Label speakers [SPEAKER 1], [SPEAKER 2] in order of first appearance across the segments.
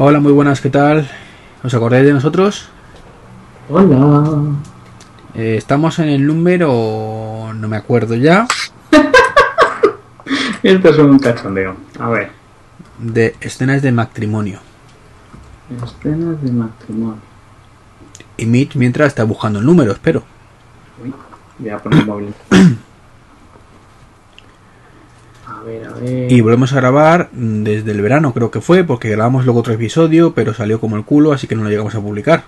[SPEAKER 1] Hola, muy buenas, ¿qué tal? ¿Os acordáis de nosotros?
[SPEAKER 2] Hola.
[SPEAKER 1] Eh, estamos en el número... no me acuerdo ya,
[SPEAKER 2] Esto es un cachondeo. A ver.
[SPEAKER 1] de escenas de matrimonio.
[SPEAKER 2] Escenas de matrimonio.
[SPEAKER 1] Y Mitch mientras está buscando el número, espero.
[SPEAKER 2] Uy, voy a poner el móvil. A ver, a ver.
[SPEAKER 1] Y volvemos a grabar mm, desde el verano, creo que fue, porque grabamos luego otro episodio, pero salió como el culo, así que no lo llegamos a publicar.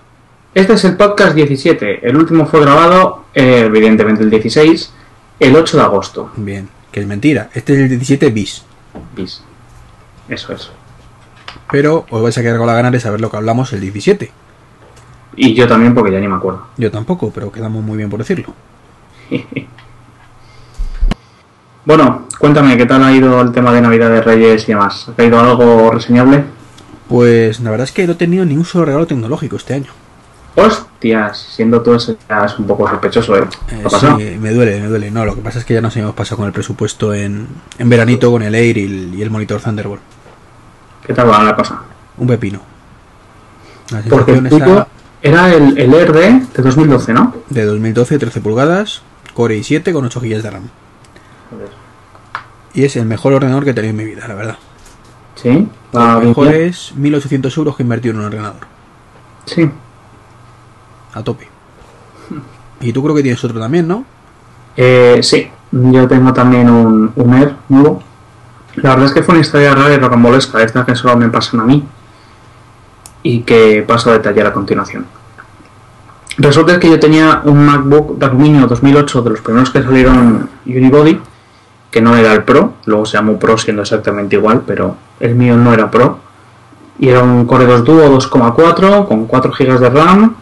[SPEAKER 2] Este es el podcast 17. El último fue grabado, eh, evidentemente el 16, el 8 de agosto.
[SPEAKER 1] Bien, que es mentira. Este es el 17 bis.
[SPEAKER 2] Bis. Eso es.
[SPEAKER 1] Pero os vais a quedar con la gana de saber lo que hablamos el 17.
[SPEAKER 2] Y yo también, porque ya ni me acuerdo.
[SPEAKER 1] Yo tampoco, pero quedamos muy bien por decirlo.
[SPEAKER 2] Bueno, cuéntame, ¿qué tal ha ido el tema de Navidad de Reyes y demás? ¿Ha caído algo reseñable?
[SPEAKER 1] Pues la verdad es que no he tenido ni un solo regalo tecnológico este año.
[SPEAKER 2] Hostias, siendo tú eso ya es un poco sospechoso, ¿eh?
[SPEAKER 1] Eh, sí, me duele, me duele. No, lo que pasa es que ya nos hemos pasado con el presupuesto en, en veranito con el Air y el, y el monitor Thunderbolt.
[SPEAKER 2] ¿Qué tal va la cosa?
[SPEAKER 1] Un pepino. La
[SPEAKER 2] Porque el
[SPEAKER 1] está
[SPEAKER 2] era el, el Air de, de 2012, ¿no?
[SPEAKER 1] de 2012, 13 pulgadas, Core i7 con 8 GB de RAM. Y es el mejor ordenador que he tenido en mi vida, la verdad.
[SPEAKER 2] Sí,
[SPEAKER 1] Lo mejor es 1800 euros que he invertido en un ordenador.
[SPEAKER 2] Sí,
[SPEAKER 1] A tope. Y tú creo que tienes otro también, ¿no?
[SPEAKER 2] Eh, sí, yo tengo también un, un Air nuevo. La verdad es que fue una historia rara y rocambolesca, esta que solo me pasan a mí y que paso a detallar a continuación. Resulta que yo tenía un MacBook de aluminio 2008 de los primeros que salieron Unibody, que no era el Pro, luego se llamó Pro siendo exactamente igual, pero el mío no era Pro. Y era un Core 2 Duo 2,4 con 4 GB de RAM,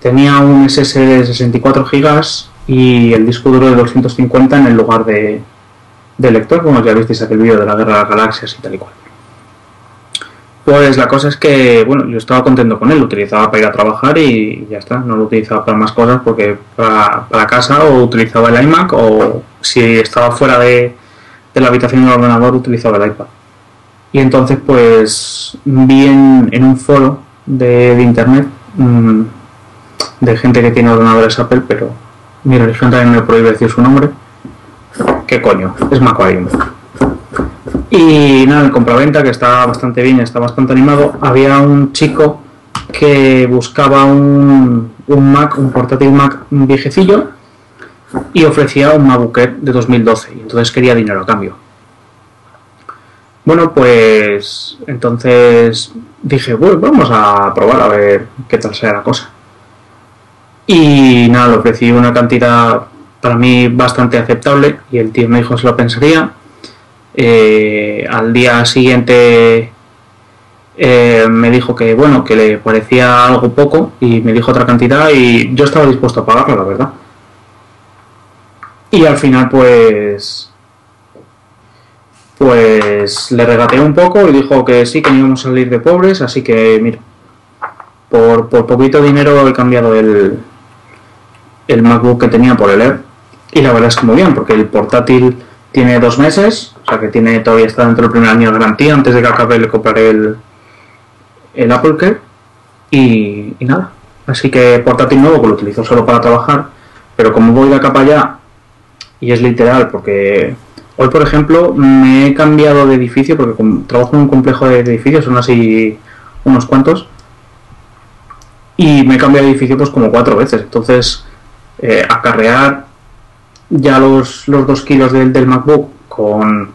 [SPEAKER 2] tenía un SSD de 64 GB y el disco duro de 250 en el lugar de, de lector, como ya visteis aquel vídeo de la guerra de las galaxias y tal y cual. Pues la cosa es que, bueno, yo estaba contento con él, lo utilizaba para ir a trabajar y ya está, no lo utilizaba para más cosas porque para, para casa o utilizaba el iMac o si estaba fuera de, de la habitación del ordenador utilizaba el iPad. Y entonces pues vi en, un foro de, de internet mm, de gente que tiene ordenadores Apple, pero mi religión también me prohíbe decir su nombre. ¿Qué coño? Es Macquarium. Y nada, en compraventa, que está bastante bien, está bastante animado, había un chico que buscaba un, un Mac, un portátil Mac viejecillo, y ofrecía un MacBook de 2012, y entonces quería dinero a cambio. Bueno, pues entonces dije, bueno, vamos a probar a ver qué tal sea la cosa. Y nada, le ofrecí una cantidad para mí bastante aceptable y el tío me dijo se lo pensaría. Eh, al día siguiente eh, me dijo que bueno, que le parecía algo poco y me dijo otra cantidad y yo estaba dispuesto a pagarlo, la verdad. Y al final pues pues le regateé un poco y dijo que sí, que no íbamos a salir de pobres, así que mira, por, por poquito dinero he cambiado el, el MacBook que tenía por el Air. Y la verdad es que muy bien, porque el portátil tiene dos meses, o sea que tiene todavía está dentro del primer año de garantía. Antes de que acabe le compraré el, el Apple Care. Y, nada, así que portátil nuevo que lo utilizo solo para trabajar, pero como voy de acá para allá, y es literal, porque hoy por ejemplo me he cambiado de edificio, porque trabajo en un complejo de edificios, son así unos cuantos, y me he cambiado de edificio pues como cuatro veces, entonces eh, acarrear ya los, los dos kilos del, del MacBook con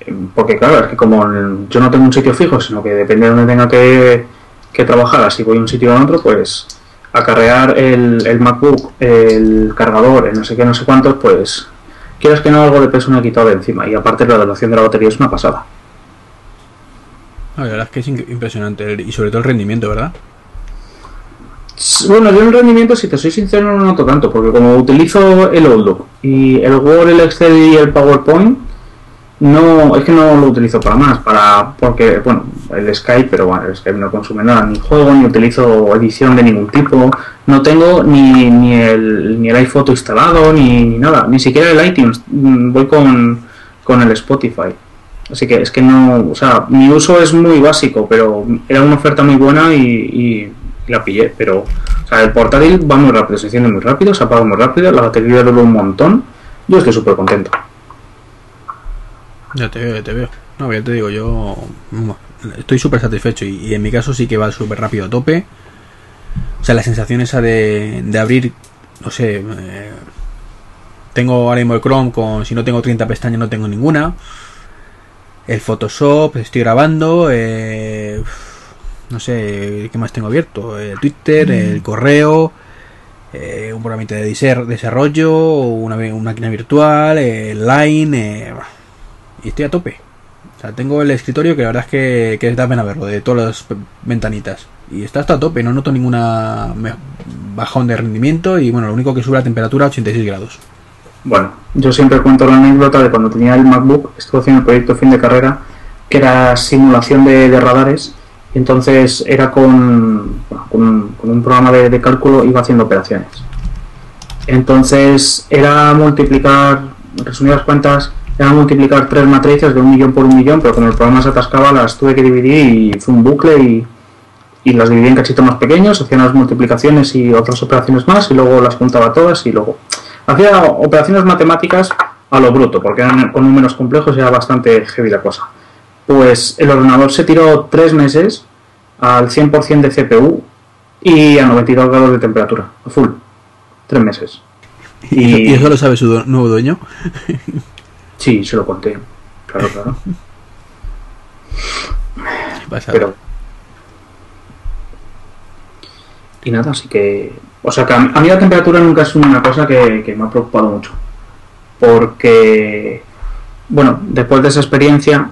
[SPEAKER 2] eh, porque claro, es que como yo no tengo un sitio fijo, sino que depende de donde tenga que, que trabajar, así voy de un sitio a otro, pues acarrear el, el MacBook, el cargador, el no sé qué, no sé cuántos, pues quieras que no, algo de peso me ha quitado de encima. Y aparte la duración de la batería es una pasada.
[SPEAKER 1] La verdad es que es impresionante y sobre todo el rendimiento, ¿verdad?
[SPEAKER 2] Bueno, yo en rendimiento, si te soy sincero, no noto tanto, porque como utilizo el Outlook y el Word, el Excel y el PowerPoint, no, es que no lo utilizo para más, para, porque, bueno, el Skype, pero bueno, el Skype no consume nada, ni juego, ni utilizo edición de ningún tipo, no tengo ni, ni el, ni el iPhoto instalado, ni, ni nada, ni siquiera el iTunes, mm, voy con, con el Spotify. Así que es que no, o sea, mi uso es muy básico, pero era una oferta muy buena y la pillé. Pero, o sea, el portátil va muy rápido, se enciende muy rápido, se apaga muy rápido, la batería dura un montón. Yo estoy súper contento.
[SPEAKER 1] Ya te veo, ya te veo. No, ya te digo, yo mm, estoy súper satisfecho y, en mi caso sí que va súper rápido a tope. O sea, la sensación esa de, de abrir, no sé, eh, tengo ahora mismo el Chrome con, si no tengo 30 pestañas no tengo ninguna. El Photoshop, estoy grabando, eh, no sé, ¿qué más tengo abierto? El Twitter, el correo, eh, un programa de desarrollo, una, una máquina virtual, el Line, eh, y estoy a tope. O sea, tengo el escritorio que la verdad es que, que da pena verlo, de todas las ventanitas. Y está hasta a tope, no noto ninguna bajón de rendimiento y bueno, lo único que sube la temperatura a 86 grados.
[SPEAKER 2] Bueno, yo siempre cuento la anécdota de cuando tenía el MacBook, estuve haciendo el proyecto fin de carrera, que era simulación de, de radares, entonces era con, un, programa de, de cálculo, iba haciendo operaciones. Entonces era multiplicar, resumidas cuentas, era multiplicar tres matrices de un millón por un millón, pero como el programa se atascaba, las tuve que dividir y fue un bucle y, y las dividí en cachitos más pequeños, hacía unas multiplicaciones y otras operaciones más, y luego las juntaba todas y luego hacía operaciones matemáticas a lo bruto, porque eran con números complejos y era bastante heavy la cosa. Pues el ordenador se tiró tres meses al 100% de CPU y a 92 grados de temperatura, a full. Tres meses.
[SPEAKER 1] Y, y eso lo sabe su du- nuevo dueño.
[SPEAKER 2] Sí, se lo conté. Claro, claro. Pero. Y nada, así que. O sea, que a mí a mí la temperatura nunca es una cosa que, que me ha preocupado mucho. Porque. Bueno, después de esa experiencia.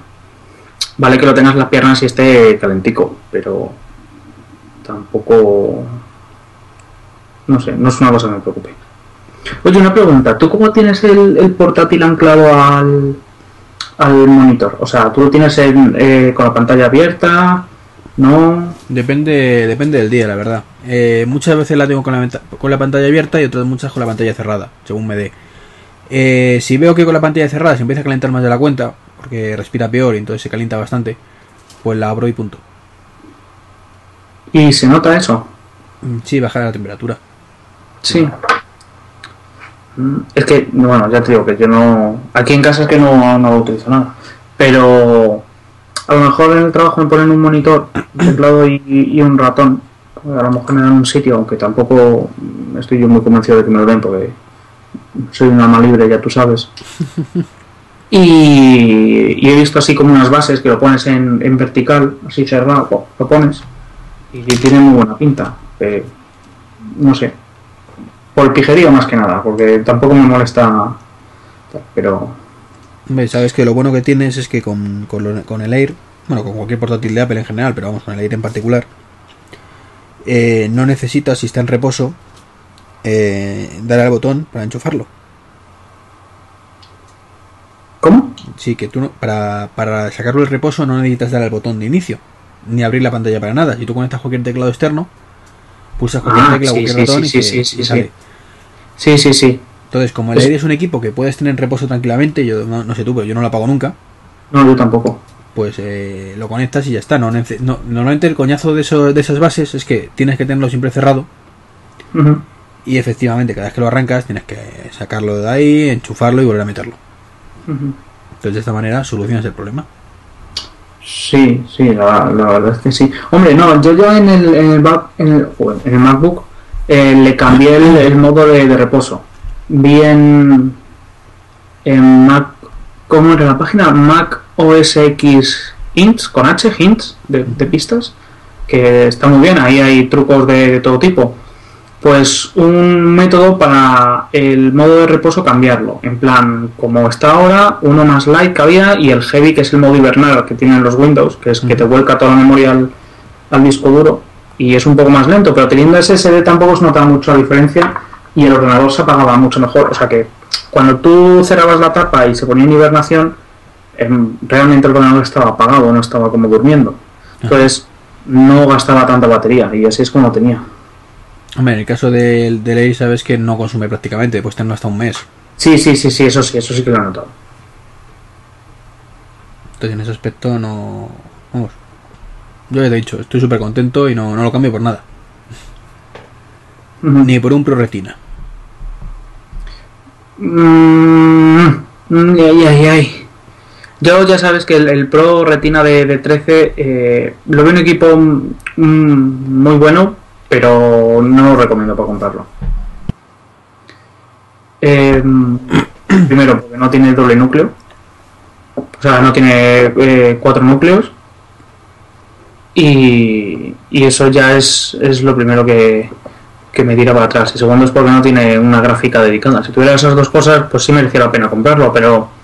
[SPEAKER 2] Vale que lo tengas en las piernas y esté calentico, pero. Tampoco. No sé, no es una cosa que me preocupe. Oye, una pregunta. ¿Tú cómo tienes el, portátil anclado al, al monitor? O sea, ¿tú lo tienes en, eh, con la pantalla abierta? ¿No?
[SPEAKER 1] Depende, depende del día, la verdad. Eh, muchas veces la tengo con la, con la pantalla abierta y otras muchas con la pantalla cerrada, según me dé. Eh, si veo que con la pantalla cerrada se empieza a calentar más de la cuenta, porque respira peor y entonces se calienta bastante, pues la abro y punto.
[SPEAKER 2] ¿Y se nota eso?
[SPEAKER 1] Mm, Sí, baja la temperatura.
[SPEAKER 2] Sí. Mm, Es que, bueno, ya te digo que yo no... Aquí en casa es que no, no lo utilizo nada. Pero a lo mejor en el trabajo me ponen un monitor, un teclado y, y un ratón. A lo mejor me dan un sitio, aunque tampoco estoy yo muy convencido de que me lo den porque soy un alma libre, ya tú sabes. Y, he visto así como unas bases que lo pones en, en vertical, así cerrado, lo pones y tiene muy buena pinta. Eh, no sé, por pijerío más que nada, porque tampoco me molesta. Pero
[SPEAKER 1] Sabes que lo bueno que tienes es que con, con, lo- con el Air, bueno, con cualquier portátil de Apple en general, pero vamos, con el Air en particular, eh, no necesitas, si está en reposo, eh, dar al botón para enchufarlo.
[SPEAKER 2] ¿Cómo?
[SPEAKER 1] Sí, que tú no- para, para sacarlo del reposo no necesitas dar al botón de inicio, ni abrir la pantalla para nada. Si tú conectas cualquier teclado externo, pulsas cualquier
[SPEAKER 2] Ah,
[SPEAKER 1] tecla,
[SPEAKER 2] sí,
[SPEAKER 1] cualquier
[SPEAKER 2] sí,
[SPEAKER 1] botón
[SPEAKER 2] sí,
[SPEAKER 1] y, sale.
[SPEAKER 2] sí. Sí, sí.
[SPEAKER 1] Entonces, como el
[SPEAKER 2] Pues-
[SPEAKER 1] Air es un equipo que puedes tener en reposo tranquilamente, yo no, no sé tú, pero yo no lo apago nunca,
[SPEAKER 2] No, yo tampoco.
[SPEAKER 1] pues eh, lo conectas y ya está. No, normalmente el coñazo de, eso, de esas bases es que tienes que tenerlo siempre cerrado y efectivamente cada vez que lo arrancas tienes que sacarlo de ahí, enchufarlo y volver a meterlo. Entonces de esta manera solucionas el problema.
[SPEAKER 2] Sí, sí, la, la verdad es que sí. Hombre, no, yo ya en el, en el, en el, en el MacBook eh, le cambié el, el modo de, de reposo. Vi en, en Mac, ¿cómo era la página? Mac OS X Hints, con H, Hints, de, de pistas, que está muy bien, ahí hay trucos de, de todo tipo. Pues un método para el modo de reposo cambiarlo. En plan, como está ahora, uno más light que había y el heavy, que es el modo hibernal que tienen los Windows, que es que te vuelca toda la memoria al, al disco duro. y es un poco más lento, pero teniendo SSD tampoco se notaba mucho la diferencia y el ordenador se apagaba mucho mejor. O sea que cuando tú cerrabas la tapa y se ponía en hibernación, em, realmente el ordenador estaba apagado, no estaba como durmiendo. Entonces no gastaba tanta batería y así es como lo tenía.
[SPEAKER 1] Hombre, en el caso del de Ley sabes que no consume prácticamente, pues tenerlo hasta un mes.
[SPEAKER 2] Sí, sí, sí, sí, eso sí, eso sí que lo he notado.
[SPEAKER 1] Entonces en ese aspecto no... Vamos. Yo ya te he dicho, estoy súper contento y no, no lo cambio por nada. Ni por un Pro Retina.
[SPEAKER 2] Mm, mm, ay, ay, ay. Yo ya sabes que el, el Pro Retina de, de 13 eh, lo veo un equipo mm, mm, muy bueno, pero no lo recomiendo para comprarlo. Eh, primero, porque no tiene doble núcleo. O sea, no tiene eh, cuatro núcleos. Y, y eso ya es, es lo primero que, que me tira para atrás. Y segundo es porque no tiene una gráfica dedicada. Si tuviera esas dos cosas, pues sí merecía la pena comprarlo, pero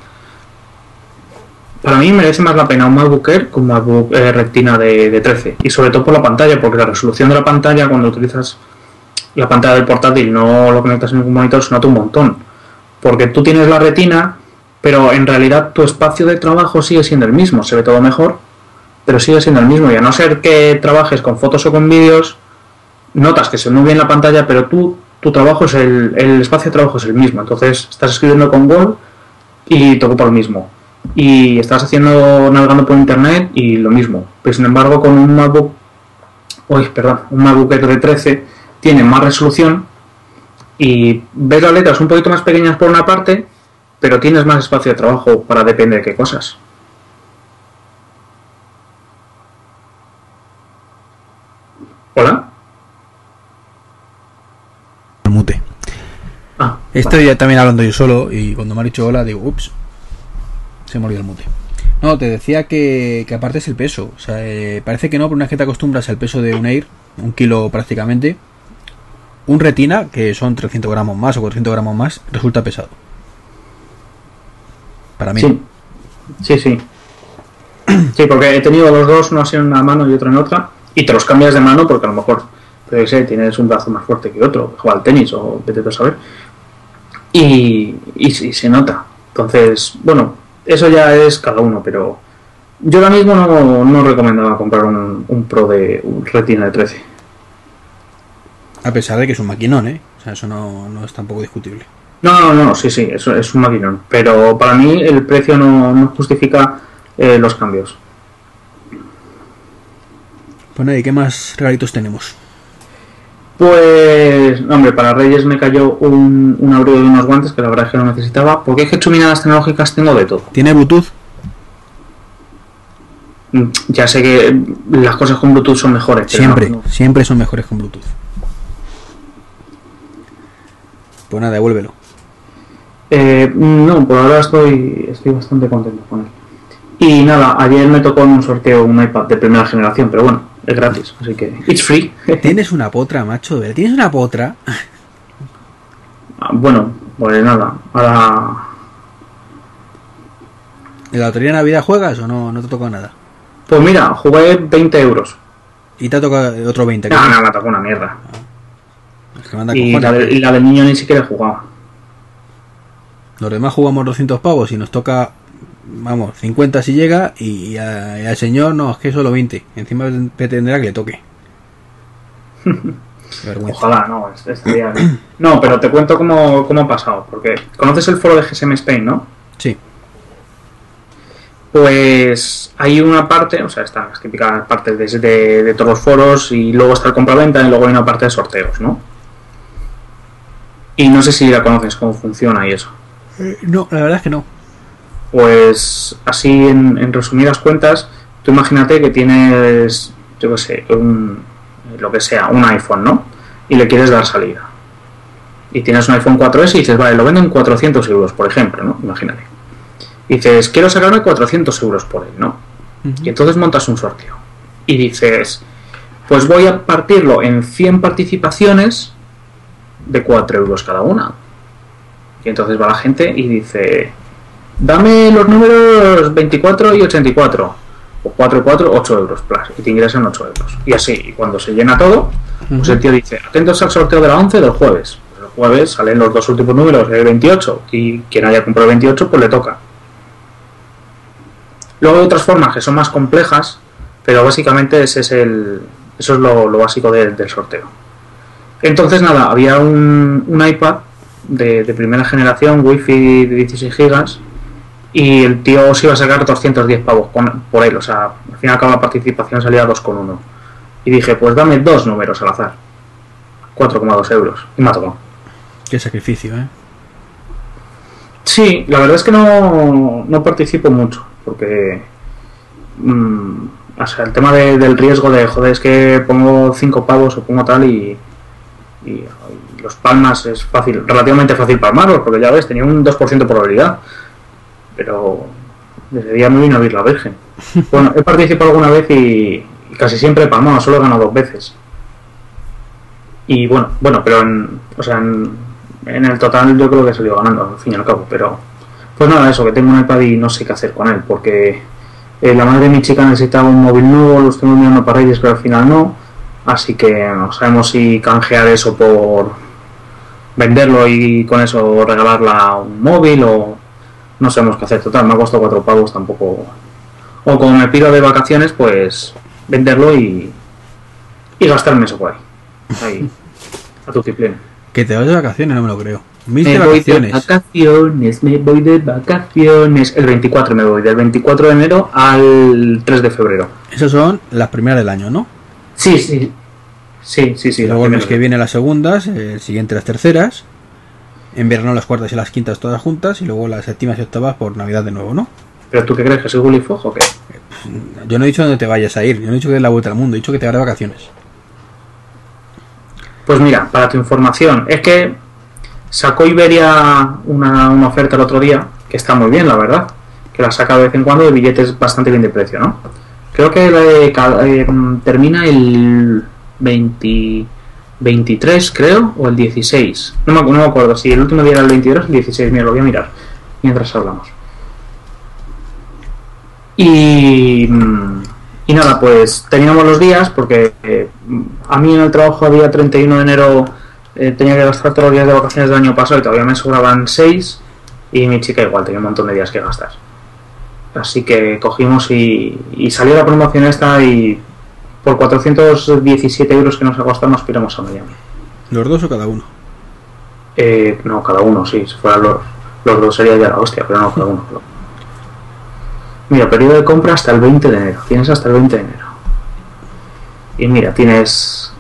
[SPEAKER 2] para mí merece más la pena un MacBook Air que un MacBook eh, Retina de, de 13. Y sobre todo por la pantalla, porque la resolución de la pantalla cuando utilizas la pantalla del portátil no lo conectas en ningún monitor se nota un montón. Porque tú tienes la retina, pero en realidad tu espacio de trabajo sigue siendo el mismo. Se ve todo mejor, pero sigue siendo el mismo. Y a no ser que trabajes con fotos o con vídeos, notas que se ve muy bien la pantalla, pero tú, tu trabajo es el, el espacio de trabajo es el mismo. Entonces estás escribiendo con Word y te ocupa lo mismo. Y estás haciendo, navegando por internet y lo mismo. Pero sin embargo, con un MacBook, uy, perdón, un MacBook de 13 tiene más resolución y ves las letras un poquito más pequeñas por una parte, pero tienes más espacio de trabajo para depende de qué cosas. ¿Hola?
[SPEAKER 1] Mute.
[SPEAKER 2] Ah,
[SPEAKER 1] Estoy ya también hablando yo solo y cuando me ha dicho hola digo, ups, se me el mute. No, te decía que, que aparte es el peso. O sea, eh, parece que no, pero una vez que te acostumbras al peso de un Air, un kilo prácticamente, un retina, que son 300 gramos más o 400 gramos más, resulta pesado. Para mí.
[SPEAKER 2] Sí, sí, sí. Sí, porque he tenido los dos, uno así en una mano y otro en otra, y te los cambias de mano porque a lo mejor, yo sé, tienes un brazo más fuerte que otro, juega al tenis o vete a saber. Y, y sí, se nota. Entonces, bueno, eso ya es cada uno, pero yo ahora mismo no, no recomendaba comprar un, un Pro de un Retina de 13.
[SPEAKER 1] A pesar de que es un maquinón, ¿eh? O sea, eso no, no es tampoco discutible.
[SPEAKER 2] No, no, no, sí, sí, eso es un maquinón. Pero para mí el precio no, no justifica eh, los cambios.
[SPEAKER 1] Pues nada, ¿y qué más regalitos tenemos?
[SPEAKER 2] Pues, hombre, para Reyes me cayó un, un abrigo de unos guantes que la verdad es que no necesitaba. Porque es que chuminadas tecnológicas tengo de todo.
[SPEAKER 1] ¿Tiene Bluetooth?
[SPEAKER 2] Mm, Ya sé que las cosas con Bluetooth son mejores. pero
[SPEAKER 1] Siempre,
[SPEAKER 2] no, no.
[SPEAKER 1] siempre son mejores con Bluetooth. Pues nada, devuélvelo.
[SPEAKER 2] Eh, no, por ahora estoy, estoy bastante contento con él. Y nada, ayer me tocó en un sorteo un iPad de primera generación, pero bueno, es gratis, así que it's free.
[SPEAKER 1] Tienes una potra, macho. Tienes una potra.
[SPEAKER 2] Ah, bueno, pues nada, ahora
[SPEAKER 1] ¿En la lotería de Navidad juegas o no, no te toca nada?
[SPEAKER 2] Pues mira, jugué 20 euros.
[SPEAKER 1] Y te ha tocado otro 20. que
[SPEAKER 2] No, no, me tocó una mierda.
[SPEAKER 1] es que manda
[SPEAKER 2] Y la, de- y la del niño ni siquiera he jugado.
[SPEAKER 1] Los demás jugamos 200 pavos y nos toca, vamos, 50 si llega y, y a- y al señor no, es que solo 20. Encima pretenderá que le toque.
[SPEAKER 2] Ojalá, no, es- estaría bien. No, pero te cuento cómo, cómo ha pasado. Porque conoces el foro de GSM Spain, ¿no?
[SPEAKER 1] Sí,
[SPEAKER 2] Pues hay una parte, o sea, están las típicas partes de, de, de todos los foros y luego está el compraventa y luego hay una parte de sorteos, ¿no? Y no sé si la conoces, cómo funciona y eso.
[SPEAKER 1] Eh, no, la verdad es que no.
[SPEAKER 2] Pues así en, en resumidas cuentas, tú imagínate que tienes, yo qué sé, un, lo que sea, un iPhone, ¿no? Y le quieres dar salida. Y tienes un iPhone 4S y dices, vale, lo vendo en 400 euros, por ejemplo, ¿no? Imagínate. Y dices, quiero sacarme 400 euros por él, ¿no? Y entonces montas un sorteo. Y dices, pues voy a partirlo en 100 participaciones de 4 euros cada una. Y entonces va la gente y dice, dame los números 24 y 84. o 4 y 4, 8 euros plus, y te ingresan 8 euros. Y así, y cuando se llena todo, pues el tío dice, atentos al sorteo de la 11 del jueves. Pues el jueves salen los dos últimos números, el 28, y quien haya comprado el 28, pues le toca. Luego hay otras formas que son más complejas, pero básicamente ese es el, eso es lo, lo básico de- del sorteo. Entonces, nada, había un, un iPad de, de primera generación, Wi-Fi de 16 gigas, y el tío se iba a sacar 210 pavos con- por él. O sea, al fin y al cabo la participación salía 2,1. Y dije, pues dame dos números al azar. 4,2 euros. Y me ha tocado.
[SPEAKER 1] Qué sacrificio, ¿eh?
[SPEAKER 2] Sí, la verdad es que no, no participo mucho, porque mm, o sea, el tema de- del riesgo de, joder, es que pongo 5 pavos o pongo tal y, y- y los palmas es fácil, relativamente fácil palmarlos, porque ya ves, tenía un 2% de probabilidad, pero desde día me vino a vir la Virgen. Bueno, he participado alguna vez y, y casi siempre he palmado, solo he ganado dos veces. Y bueno, bueno, pero en, o sea, en, en el total yo creo que he salido ganando, al fin y al cabo, pero pues nada, eso, que tengo un iPad y no sé qué hacer con él, porque eh, la madre de mi chica necesitaba un móvil nuevo, lo estoy mirando para Reyes, pero al final no, así que no sabemos si canjear eso por venderlo y con eso regalarla un móvil o no sabemos qué hacer, total, me ha costado cuatro pavos tampoco. O como me pido de vacaciones, pues venderlo y, y gastarme eso por ahí. Ahí, a tu pleno.
[SPEAKER 1] Que te vas de vacaciones, no me lo creo. Mis
[SPEAKER 2] Me
[SPEAKER 1] de
[SPEAKER 2] voy de
[SPEAKER 1] vacaciones.
[SPEAKER 2] vacaciones, me voy de vacaciones. El 24 me voy, del 24 de enero al 3 de febrero.
[SPEAKER 1] Esas son las primeras del año, ¿no?
[SPEAKER 2] Sí, sí. Sí, sí, sí.
[SPEAKER 1] Luego el mes que viene las segundas, el siguiente las terceras. En verano las cuartas y las quintas todas juntas. Y luego las séptimas y octavas por Navidad de nuevo, ¿no?
[SPEAKER 2] ¿Pero tú qué crees? ¿Que soy Willy Fogg o qué?
[SPEAKER 1] Yo no he dicho dónde te vayas a ir. Yo no he dicho que des la vuelta al mundo. He dicho que te vas de vacaciones.
[SPEAKER 2] Pues mira, para tu información, es que sacó Iberia una, una oferta el otro día, que está muy bien, la verdad, que la saca de vez en cuando de billetes bastante bien de precio, ¿no? Creo que eh, termina el 20 23, creo, o el 16. No me, no me acuerdo si el último día era el 22 o el 16, mira, lo voy a mirar mientras hablamos. Y, mm, y nada, pues teníamos los días porque eh, a mí en el trabajo había 31 de enero, eh, tenía que gastar todos los días de vacaciones del año pasado y todavía me sobraban 6 y mi chica igual tenía un montón de días que gastar. Así que cogimos y, y salió la promoción esta y por 417 euros que nos ha costado nos piramos a Miami.
[SPEAKER 1] ¿Los dos o cada uno?
[SPEAKER 2] Eh, no, cada uno, sí, si fueran los, los dos sería ya la hostia, pero no, cada uno. cada uno. Mira, periodo de compra hasta el 20 de enero. Tienes hasta el 20 de enero. Y mira, tienes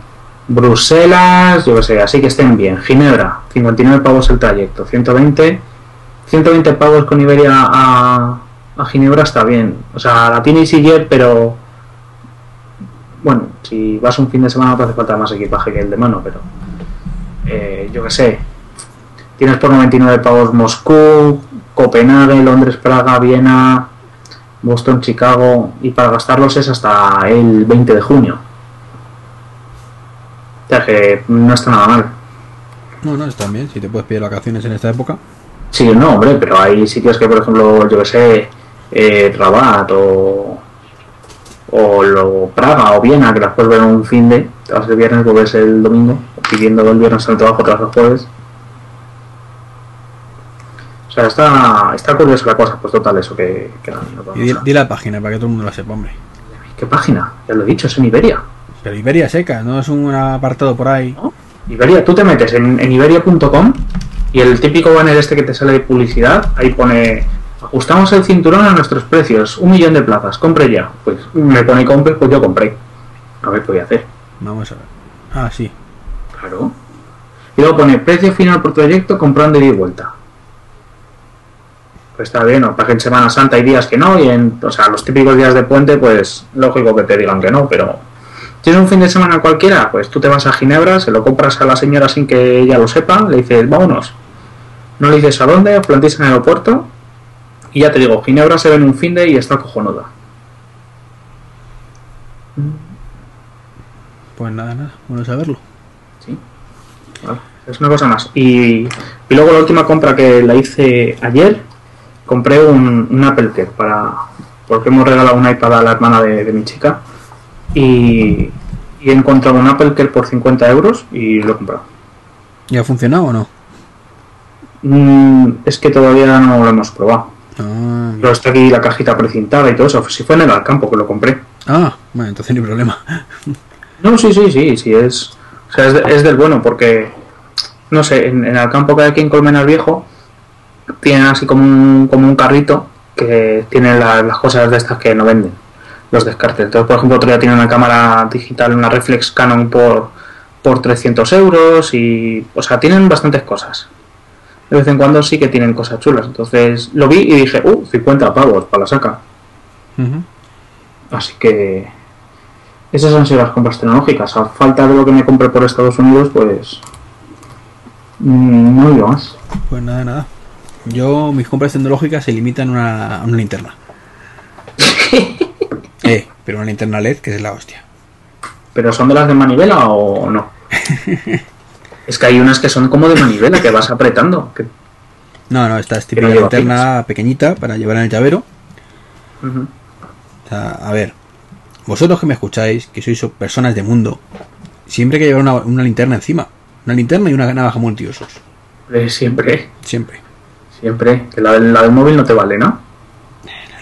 [SPEAKER 2] Bruselas, yo qué sé, así que estén bien. Ginebra, 59 pavos el trayecto. 120, 120 pavos con Iberia a, a Ginebra está bien. O sea, la tiene EasyJet, pero bueno, si vas un fin de semana no te hace falta más equipaje que el de mano, pero eh, yo qué sé, tienes por 99 pavos Moscú, Copenhague, Londres, Praga, Viena, Boston, Chicago, y para gastarlos es hasta el 20 de junio. O sea que no está nada mal.
[SPEAKER 1] No, no, están bien. Si te puedes pedir vacaciones en esta época.
[SPEAKER 2] Sí, no, hombre, pero hay sitios que, por ejemplo, yo que sé, eh, Rabat o, o lo- Praga o Viena, que las puedes ver un fin de, te vas el viernes, vuelves el domingo, pidiendo el viernes al trabajo tras el jueves. O sea, está, está curiosa la cosa, pues total, eso que... que no, no
[SPEAKER 1] Y di, la página para que todo el mundo la sepa, hombre.
[SPEAKER 2] ¿Qué página? Ya lo he dicho, es en Iberia.
[SPEAKER 1] Pero Iberia seca, no es un apartado por ahí.
[SPEAKER 2] ¿no? Iberia, tú te metes en, en iberia.com y el típico banner este que te sale de publicidad, ahí pone ajustamos el cinturón a nuestros precios, un millón de plazas, compre ya. Pues me pone compre, pues yo compré. A ver qué voy a hacer.
[SPEAKER 1] Vamos a ver. Ah, sí.
[SPEAKER 2] Claro. Y luego pone precio final por trayecto comprando ida y vuelta. Pues está bien, o para que en Semana Santa hay días que no, y en, o sea, los típicos días de puente, pues lógico que te digan que no, pero tienes un fin de semana cualquiera, pues tú te vas a Ginebra, se lo compras a la señora sin que ella lo sepa, le dices, vámonos. No le dices a dónde, os plantéis en el aeropuerto, y ya te digo, Ginebra se ve en un fin de y está cojonuda.
[SPEAKER 1] Pues nada, nada. Bueno saberlo.
[SPEAKER 2] Sí. Vale, Es una cosa más. Y, y luego la última compra que la hice ayer, compré un, un Apple Care para, porque hemos regalado un iPad a la hermana de, de mi chica y, y he encontrado un Apple Care por 50 euros y lo he comprado.
[SPEAKER 1] ¿Y ha funcionado o no?
[SPEAKER 2] Mm, es que todavía no lo hemos probado.
[SPEAKER 1] Ah,
[SPEAKER 2] Pero está aquí la cajita precintada y todo eso. Si fue en el Alcampo que lo compré.
[SPEAKER 1] ah, bueno, entonces ni problema.
[SPEAKER 2] No, sí, sí, sí, sí, es, o sea, es, de- es del bueno porque, no sé, en, en el campo que hay aquí en Colmenar Viejo tienen así como un, como un carrito que tiene la- las cosas de estas que no venden, los descartes. Entonces, por ejemplo, otro día tiene una cámara digital, una reflex Canon por, por 300 euros y, o sea, tienen bastantes cosas. De vez en cuando sí que tienen cosas chulas. Entonces lo vi y dije, uh, 50 pavos para la saca. Así que esas han sido las compras tecnológicas. A falta de lo que me compré por Estados Unidos, pues no digo más.
[SPEAKER 1] Pues nada, nada. Yo, mis compras tecnológicas se limitan a una, a una linterna. eh, pero una linterna LED que es la hostia.
[SPEAKER 2] ¿Pero son de las de manivela o no? es que hay unas que son como de manivela que vas apretando. que-
[SPEAKER 1] No, no, esta es típica linterna pequeñita para llevar en el llavero. O sea, a ver, vosotros que me escucháis, que sois personas de mundo, siempre hay que llevar una, una linterna encima. Una linterna y una navaja multiusos.
[SPEAKER 2] Eh, Siempre,
[SPEAKER 1] Siempre.
[SPEAKER 2] siempre. Que la, del- la del móvil no te vale, ¿no?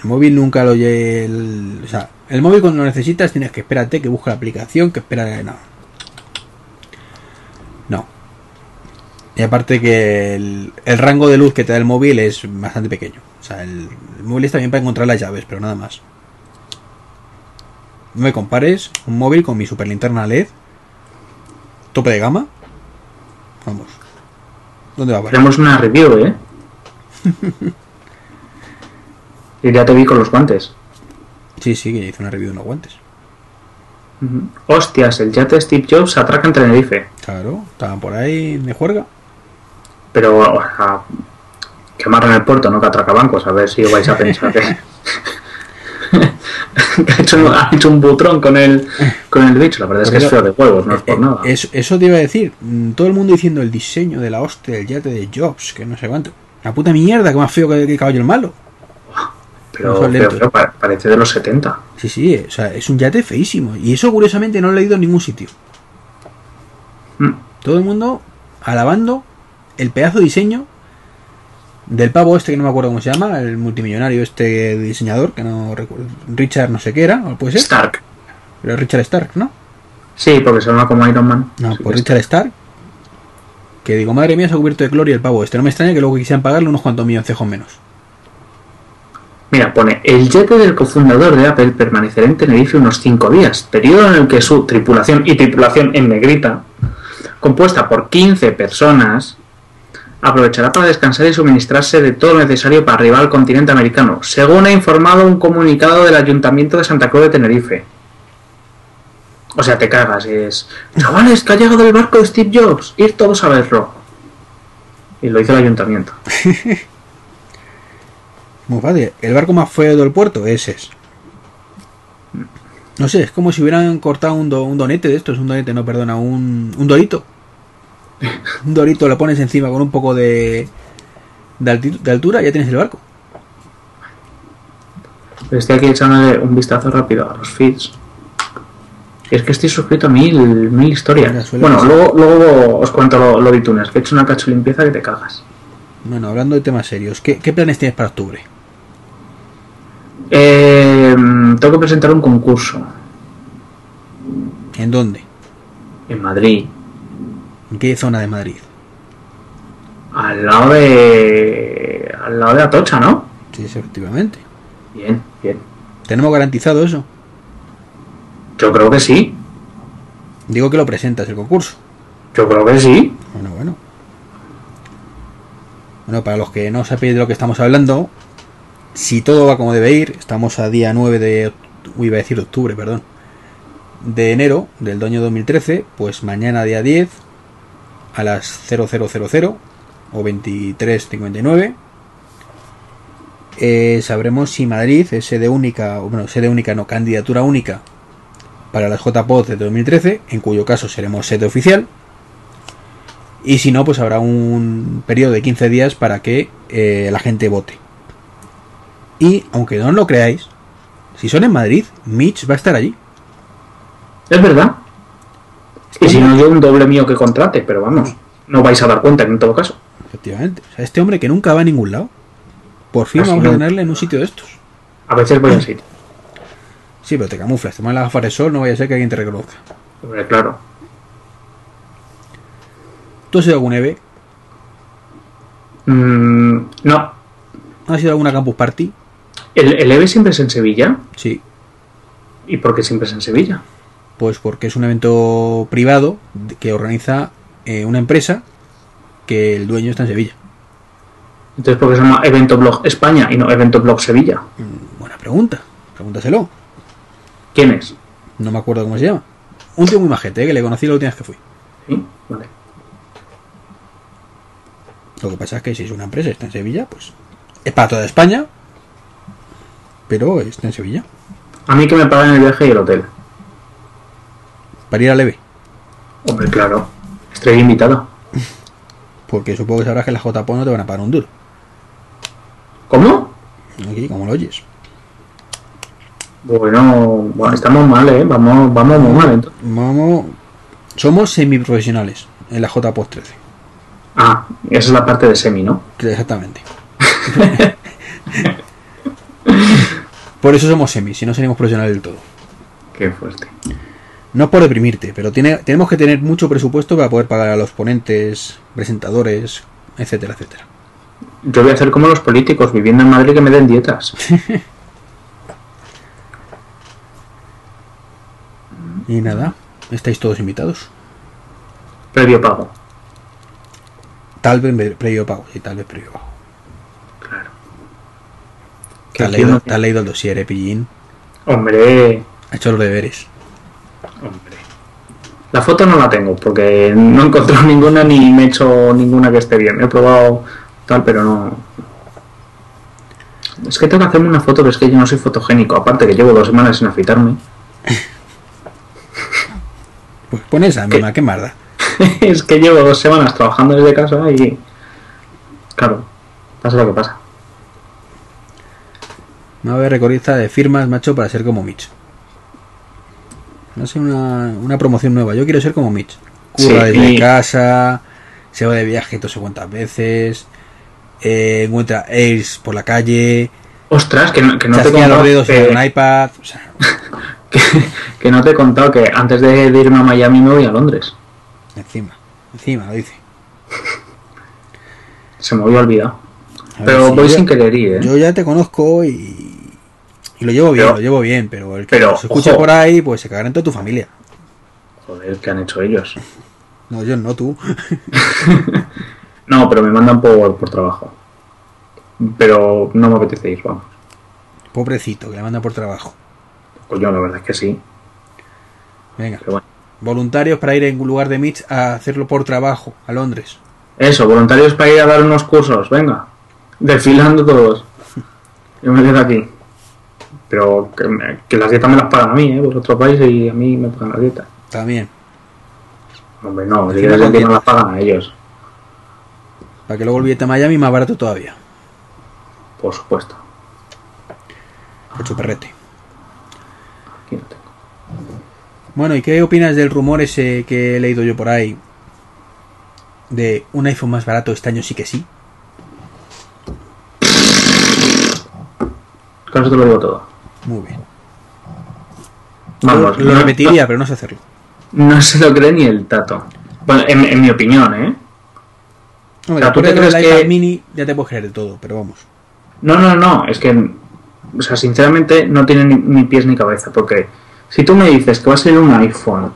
[SPEAKER 1] El móvil nunca lo el O sea, el móvil cuando lo necesitas tienes que espérate, que busca la aplicación, que espera. No. Y aparte que el, el rango de luz que te da el móvil es bastante pequeño. O sea, el, el móvil está bien para encontrar las llaves, pero nada más. No me compares un móvil con mi super linterna LED. Tope de gama. Vamos. ¿Dónde va a parar?
[SPEAKER 2] Haremos una review, ¿eh? y ya te vi con los guantes.
[SPEAKER 1] Sí, sí, que hice una review de unos guantes.
[SPEAKER 2] Hostias, el yate Steve Jobs atraca en Tenerife.
[SPEAKER 1] Claro, estaban por ahí de juerga.
[SPEAKER 2] Pero o sea, que amarran el puerto, no que atraca bancos. A ver si vais a pensar que, que ha, hecho, ha hecho un butrón con el, con el bicho. La verdad es que es feo de huevos, no es por
[SPEAKER 1] Eh,
[SPEAKER 2] nada.
[SPEAKER 1] Eso, eso te iba a decir. Mm, Todo el mundo diciendo el diseño de la hostia del yate de Jobs, que no sé cuánto. La puta mierda, que más feo que el caballo el malo.
[SPEAKER 2] Pero parece de los 70.
[SPEAKER 1] Sí, sí, o sea, es un yate feísimo. Y eso curiosamente no lo he leído en ningún sitio.
[SPEAKER 2] Mm.
[SPEAKER 1] Todo el mundo alabando el pedazo de diseño del pavo este que no me acuerdo cómo se llama, el multimillonario este diseñador, que no recuerdo. Richard no sé qué era, ¿o puede ser?
[SPEAKER 2] Stark.
[SPEAKER 1] Pero Richard Stark, ¿no?
[SPEAKER 2] Sí, porque se llama como Iron Man.
[SPEAKER 1] No, por
[SPEAKER 2] que
[SPEAKER 1] Richard Stark. Que digo, madre mía, se ha cubierto de gloria el pavo este. No me extraña que luego quisieran pagarle unos cuantos milloncejos menos.
[SPEAKER 2] Mira, pone, el yate del cofundador de Apple permanecerá en Tenerife unos 5 días, periodo en el que su tripulación y tripulación en negrita, compuesta por 15 personas, aprovechará para descansar y suministrarse de todo lo necesario para arribar al continente americano, según ha informado un comunicado del Ayuntamiento de Santa Cruz de Tenerife. O sea, te cagas, es... Chavales, que ha llegado el barco de Steve Jobs, ir todos a verlo. Y lo hizo el ayuntamiento.
[SPEAKER 1] Muy fácil. El barco más feo del puerto, ese es. No sé, es como si hubieran cortado un, do- un donete de estos. Un donete, no, perdona, un, un dorito. Un dorito lo pones encima con un poco de, de, altura y ya tienes el barco.
[SPEAKER 2] Estoy aquí echándole un vistazo rápido a los feeds. Es que estoy suscrito a mil, mil historias. Bueno,
[SPEAKER 1] pasar.
[SPEAKER 2] luego, luego os cuento lo, lo de que he hecho una cacho limpieza que te cagas.
[SPEAKER 1] Bueno, hablando de temas serios, ¿qué, qué planes tienes para octubre?
[SPEAKER 2] Eh, tengo que presentar un concurso
[SPEAKER 1] ¿En dónde?
[SPEAKER 2] en Madrid,
[SPEAKER 1] ¿En qué zona de Madrid?
[SPEAKER 2] al lado de. al lado de Atocha, ¿no?
[SPEAKER 1] Sí, efectivamente.
[SPEAKER 2] Bien, bien.
[SPEAKER 1] ¿Tenemos garantizado eso?
[SPEAKER 2] Yo creo que sí.
[SPEAKER 1] Digo que lo presentas el concurso.
[SPEAKER 2] Yo creo que sí.
[SPEAKER 1] Bueno, bueno. Bueno, para los que no sabéis de lo que estamos hablando, si todo va como debe ir, estamos a día 9 de... Uy, iba a decir octubre, perdón. De enero del año 2013, pues mañana día 10 a las 0000 o 23.59 eh, sabremos si Madrid es sede única, bueno, sede única no, candidatura única para las JPOD de 2013, en cuyo caso seremos sede oficial. Y si no, pues habrá un periodo de 15 días para que eh, la gente vote. Y aunque no lo creáis, Si son en Madrid, Mitch va a estar allí.
[SPEAKER 2] Es verdad. Y si no, yo un doble mío que contrate, pero vamos, no vais a dar cuenta en todo caso.
[SPEAKER 1] Efectivamente. O sea, este hombre que nunca va a ningún lado. Por fin
[SPEAKER 2] Así
[SPEAKER 1] vamos a tenerle en un sitio de estos.
[SPEAKER 2] A veces voy al sitio.
[SPEAKER 1] Sí, pero te camuflas, te las gafas de sol, no vaya a ser que alguien te reconozca.
[SPEAKER 2] Hombre, claro.
[SPEAKER 1] ¿Tú has ido a algún EVE?
[SPEAKER 2] Mm, no.
[SPEAKER 1] ¿Has ido a alguna campus party?
[SPEAKER 2] ¿El, ¿El EVE siempre es en Sevilla?
[SPEAKER 1] Sí.
[SPEAKER 2] ¿Y por qué siempre es en Sevilla?
[SPEAKER 1] Pues porque es un evento privado que organiza eh, una empresa que el dueño está en Sevilla.
[SPEAKER 2] Entonces, ¿por qué se llama Evento Blog España y no Evento Blog Sevilla?
[SPEAKER 1] Mm, Buena pregunta. Pregúntaselo.
[SPEAKER 2] ¿Quién es?
[SPEAKER 1] No me acuerdo cómo se llama. Un tío muy majete, eh, que le conocí la última vez que fui.
[SPEAKER 2] ¿Sí? Vale.
[SPEAKER 1] Lo que pasa es que si es una empresa y está en Sevilla, pues es para toda España, pero está en Sevilla.
[SPEAKER 2] A mí que me pagan el viaje y el hotel.
[SPEAKER 1] Para ir a Leve.
[SPEAKER 2] Hombre, claro. Estoy invitada.
[SPEAKER 1] Porque supongo que sabrás que las JPO no te van a pagar un duro.
[SPEAKER 2] ¿Cómo?
[SPEAKER 1] Aquí, como lo oyes.
[SPEAKER 2] Bueno, bueno, estamos mal, ¿eh? Vamos, vamos muy mal. entonces.
[SPEAKER 1] Vamos. Somos semiprofesionales en la JPO 13.
[SPEAKER 2] Ah, esa es la parte de semi, ¿no?
[SPEAKER 1] Exactamente. Por eso somos semi, si no seríamos profesionales del todo.
[SPEAKER 2] Qué fuerte.
[SPEAKER 1] No por deprimirte, pero tiene, tenemos que tener mucho presupuesto para poder pagar a los ponentes, presentadores, etcétera, etcétera.
[SPEAKER 2] Yo voy a hacer como los políticos, viviendo en Madrid que me den dietas.
[SPEAKER 1] Y nada, estáis todos invitados.
[SPEAKER 2] Previo pago.
[SPEAKER 1] Tal vez pre- previo pago, sí, tal vez previo pago.
[SPEAKER 2] Claro.
[SPEAKER 1] Te has leído,
[SPEAKER 2] no-
[SPEAKER 1] te has leído el dossier, eh, pillín.
[SPEAKER 2] Hombre,
[SPEAKER 1] Ha hecho los deberes.
[SPEAKER 2] Hombre. La foto no la tengo porque no he encontrado ninguna ni me he hecho ninguna que esté bien. He probado tal, pero no. Es que tengo que hacerme una foto, pero es que yo no soy fotogénico. Aparte que llevo dos semanas sin afeitarme.
[SPEAKER 1] Pues pon esa misma, qué marda.
[SPEAKER 2] es que llevo dos semanas trabajando desde casa y. Claro, pasa lo que pasa.
[SPEAKER 1] Me voy a recorrista de firmas, macho, para ser como Mitch. A ser una, una promoción nueva. Yo quiero ser como Mitch. Curra
[SPEAKER 2] Sí,
[SPEAKER 1] desde
[SPEAKER 2] y-
[SPEAKER 1] casa, se va de viaje no sé cuántas veces, eh, encuentra Airs por la calle,
[SPEAKER 2] Ostras, que no, que no te he
[SPEAKER 1] los
[SPEAKER 2] contado que,
[SPEAKER 1] un iPad. O sea,
[SPEAKER 2] que, que no te he contado que antes de, de irme a Miami me voy a Londres.
[SPEAKER 1] encima, encima lo dice.
[SPEAKER 2] Se me había olvidado. Pero voy sin querer ir, ¿eh?
[SPEAKER 1] Yo ya te conozco y, y lo llevo bien,
[SPEAKER 2] Pero-
[SPEAKER 1] lo llevo bien, pero el que
[SPEAKER 2] pero,
[SPEAKER 1] se escuche
[SPEAKER 2] ojo.
[SPEAKER 1] por ahí, pues se cagará en toda tu familia.
[SPEAKER 2] Joder, ¿qué han hecho ellos?
[SPEAKER 1] No, yo no, tú.
[SPEAKER 2] No, pero me mandan por, por trabajo. Pero no me apetece ir, vamos.
[SPEAKER 1] Pobrecito, que le manda por trabajo.
[SPEAKER 2] Pues yo la verdad es que sí.
[SPEAKER 1] Venga,
[SPEAKER 2] bueno.
[SPEAKER 1] voluntarios para ir en lugar de Mitch a hacerlo por trabajo a Londres.
[SPEAKER 2] Eso, voluntarios para ir a dar unos cursos, venga. Desfilando todos. Yo me quedo aquí. Pero que, me- que las dietas me las pagan a mí, ¿eh? Vosotros vais y a mí me pagan las dietas.
[SPEAKER 1] También,
[SPEAKER 2] Hombre, no, si quieres decir, no las pagan a ellos.
[SPEAKER 1] para que luego el billete a Miami más barato todavía.
[SPEAKER 2] Por supuesto.
[SPEAKER 1] Por chuperrete.
[SPEAKER 2] Aquí no tengo.
[SPEAKER 1] Bueno, ¿y qué opinas del rumor ese que he leído yo por ahí? De un iPhone más barato este año sí que sí.
[SPEAKER 2] Con eso te lo digo todo.
[SPEAKER 1] Muy bien.
[SPEAKER 2] Vamos,
[SPEAKER 1] lo
[SPEAKER 2] no-
[SPEAKER 1] repetiría, pero no sé hacerlo.
[SPEAKER 2] No, no se lo cree ni el tato. Bueno, en, en mi opinión, ¿eh?
[SPEAKER 1] Hombre,
[SPEAKER 2] sea, ¿tú
[SPEAKER 1] después
[SPEAKER 2] te
[SPEAKER 1] de lo del
[SPEAKER 2] crees
[SPEAKER 1] iPad
[SPEAKER 2] que-
[SPEAKER 1] mini ya te puedes creer de todo, pero vamos.
[SPEAKER 2] No, no, no, es que, o sea, sinceramente no tiene ni, ni pies ni cabeza, porque si tú me dices que va a ser un iPhone,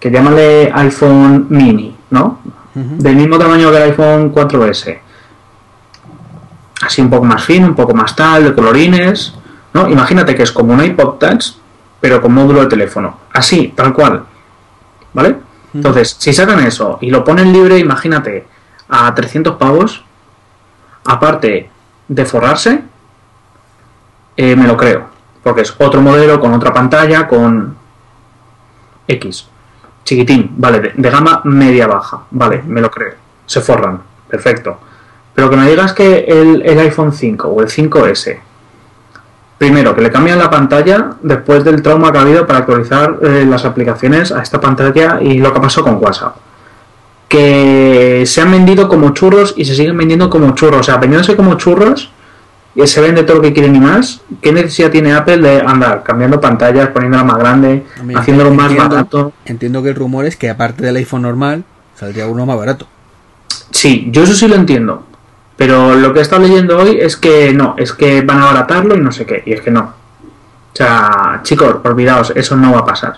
[SPEAKER 2] que llámale iPhone mini, ¿no? Del mismo tamaño que el iPhone 4S, así un poco más fino, un poco más tal, de colorines, ¿no? Imagínate que es como un iPod Touch, pero con módulo de teléfono, así, tal cual, ¿vale? Entonces, si sacan eso y lo ponen libre, imagínate, a 300 pavos, aparte de forrarse, eh, me lo creo. Porque es otro modelo con otra pantalla, con X. Chiquitín, vale, de, de gama media-baja, vale, me lo creo. Se forran, perfecto. Pero que me digas que el, el iPhone 5 o el 5S primero, que le cambian la pantalla después del trauma que ha habido para actualizar eh, las aplicaciones a esta pantalla y lo que pasó con WhatsApp. Que se han vendido como churros y se siguen vendiendo como churros. O sea, vendiéndose como churros y se vende todo lo que quieren y más. ¿Qué necesidad tiene Apple de andar cambiando pantallas, poniéndola más grande, haciéndolo más
[SPEAKER 1] entiendo-
[SPEAKER 2] barato?
[SPEAKER 1] Entiendo que el rumor es que aparte del iPhone normal, saldría uno más barato.
[SPEAKER 2] Sí, yo eso sí lo entiendo. Pero lo que he estado leyendo hoy es que no, es que van a abaratarlo y no sé qué. Y es que no. O sea, chicos, olvidaos, eso no va a pasar.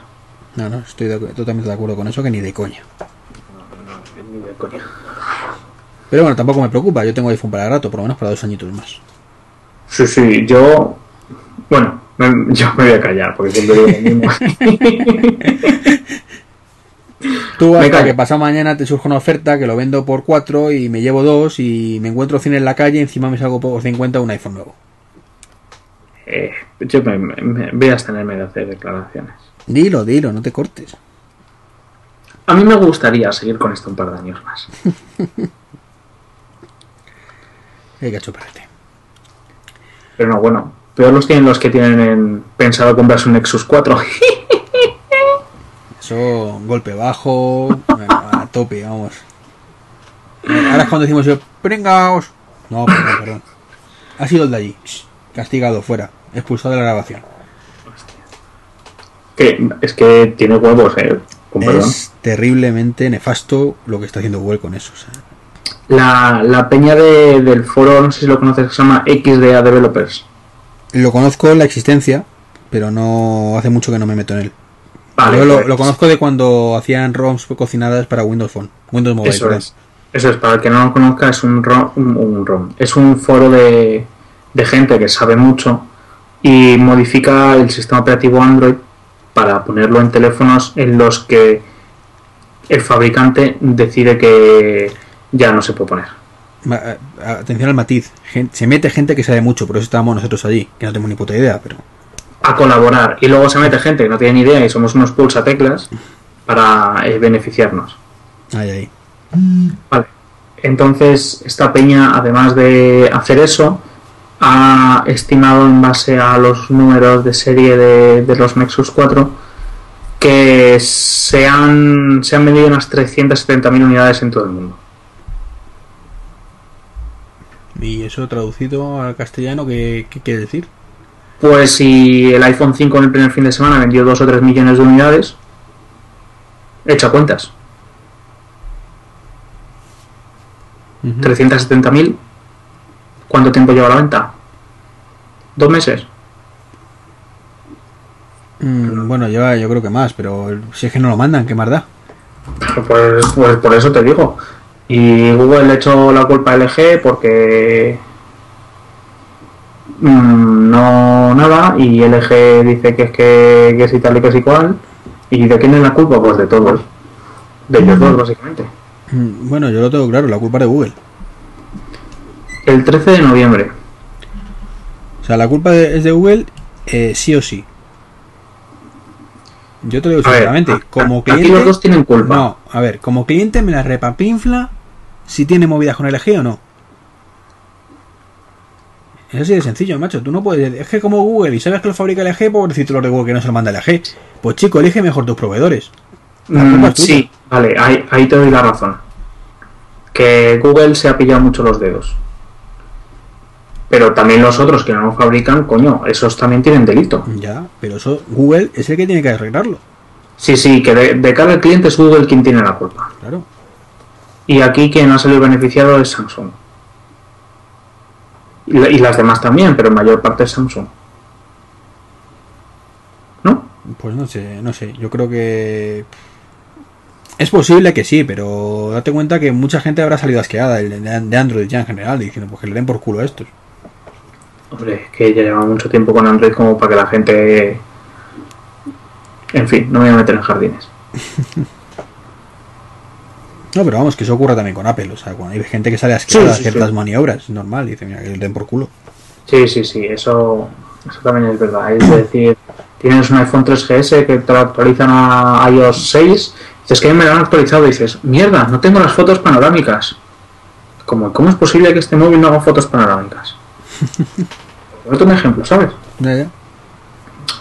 [SPEAKER 1] No, no, estoy de totalmente de acuerdo con eso, que ni de coña.
[SPEAKER 2] Ni de coña.
[SPEAKER 1] Pero bueno, tampoco me preocupa, yo tengo iPhone para rato, por lo menos para dos añitos más.
[SPEAKER 2] Sí, sí, yo. Bueno, yo me voy a callar porque siempre digo lo mismo.
[SPEAKER 1] Tú hasta que pasado mañana te surge una oferta que lo vendo por 4 y me llevo dos y me encuentro 100 en la calle y encima me salgo por 50 un iPhone nuevo.
[SPEAKER 2] Eh, yo me, me- voy a abstenerme de hacer declaraciones.
[SPEAKER 1] Dilo, dilo, no te cortes.
[SPEAKER 2] A mí me gustaría seguir con esto un par de años más.
[SPEAKER 1] Hay que chuparete.
[SPEAKER 2] Pero no, bueno, peor los tienen los que tienen en- pensado comprarse un Nexus 4.
[SPEAKER 1] Eso, golpe bajo, a tope, vamos. Eh, Ahora es cuando decimos yo, pringaos. No, perdón, perdón. Ha sido el de allí. Castigado, fuera. Expulsado de la grabación.
[SPEAKER 2] que es que tiene huevos, eh. Con perdón.
[SPEAKER 1] Es terriblemente nefasto lo que está haciendo Google con eso. o sea.
[SPEAKER 2] La, la peña de- del foro, no sé si lo conoces, se llama XDA Developers.
[SPEAKER 1] Lo conozco en la existencia, pero no hace mucho que no me meto en él.
[SPEAKER 2] Vale,
[SPEAKER 1] Yo lo,
[SPEAKER 2] pues,
[SPEAKER 1] lo conozco de cuando hacían ROMs cocinadas para Windows Phone, Windows Mobile.
[SPEAKER 2] Eso es. Eso es, para el que no lo conozca, es un ROM. Un, un ROM. Es un foro de, de gente que sabe mucho y modifica el sistema operativo Android para ponerlo en teléfonos en los que el fabricante decide que ya no se puede poner.
[SPEAKER 1] Eh, Atención al matiz. Se mete gente que sabe mucho, por eso estábamos nosotros allí, que no tenemos ni puta idea, pero.
[SPEAKER 2] A colaborar. Y luego se mete gente que no tiene ni idea y somos unos pulsateclas para eh, beneficiarnos.
[SPEAKER 1] Ahí, ahí.
[SPEAKER 2] Vale. Entonces, esta peña, además de hacer eso, ha estimado en base a los números de serie de, de los Nexus 4 que se han, se han vendido unas 370.000 unidades en todo el mundo.
[SPEAKER 1] Y eso traducido al castellano, ¿qué, qué quiere decir?
[SPEAKER 2] Pues si el iPhone 5 en el primer fin de semana vendió 2 o 3 millones de unidades, echa cuentas.
[SPEAKER 1] Ujú.
[SPEAKER 2] 370.000, ¿cuánto tiempo lleva la venta? ¿Dos meses?
[SPEAKER 1] Mm, bueno, lleva yo creo que más, pero si es que no lo mandan, ¿qué más da?
[SPEAKER 2] Pues, pues por eso te digo. Y Google le echó la culpa a LG porque mm, no nada y LG dice que es que, que es y tal y que es igual. ¿Y de quién es la culpa? Pues de todos. De ellos dos, básicamente.
[SPEAKER 1] Mm, Bueno, yo lo tengo claro, la culpa es de Google.
[SPEAKER 2] El 13 de noviembre.
[SPEAKER 1] O sea, la culpa de- es de Google, eh, sí o sí. Yo te lo digo
[SPEAKER 2] A ver,
[SPEAKER 1] sinceramente,
[SPEAKER 2] a-
[SPEAKER 1] como
[SPEAKER 2] aquí
[SPEAKER 1] cliente.
[SPEAKER 2] los dos tienen culpa.
[SPEAKER 1] No, a ver, como cliente me la repapinfla si tiene movidas con LG o no. Es así de sencillo, macho. Tú no puedes. Es que como Google y sabes que lo fabrica LG, pobrecito lo de Google que no se lo manda LG. Pues chico, elige mejor tus proveedores.
[SPEAKER 2] Mm, sí, vale, ahí, ahí te doy la razón. Que Google se ha pillado mucho los dedos. Pero también los otros que no lo fabrican, coño, esos también tienen delito.
[SPEAKER 1] Ya, pero eso Google es el que tiene que arreglarlo.
[SPEAKER 2] Sí, sí, que de, de cara al cliente es Google quien tiene la culpa.
[SPEAKER 1] Claro.
[SPEAKER 2] Y aquí quien ha salido beneficiado es Samsung. Y, la- y las demás también, pero en mayor parte es Samsung. ¿No?
[SPEAKER 1] Pues no sé, no sé. Yo creo que. Es posible que sí, pero date cuenta que mucha gente habrá salido asqueada de de Android ya en general, diciendo, pues que le den por culo a estos.
[SPEAKER 2] Hombre, es que ya lleva mucho tiempo con Android como para que la gente... En fin, no me voy a meter en jardines.
[SPEAKER 1] No, pero vamos, que eso ocurre también con Apple. O sea, cuando hay gente que sale asqueada
[SPEAKER 2] Sí,
[SPEAKER 1] a
[SPEAKER 2] sí,
[SPEAKER 1] ciertas
[SPEAKER 2] sí.
[SPEAKER 1] maniobras, es normal, dice, mira, que le den por culo.
[SPEAKER 2] Sí, sí, sí, eso, eso también es verdad. Es decir, tienes un iPhone 3GS que te lo actualizan a iOS 6, dices que me lo han actualizado y dices, mierda, no tengo las fotos panorámicas. Como, ¿Cómo es posible que este móvil no haga fotos panorámicas? Un ejemplo, ¿sabes?
[SPEAKER 1] Ya, ya.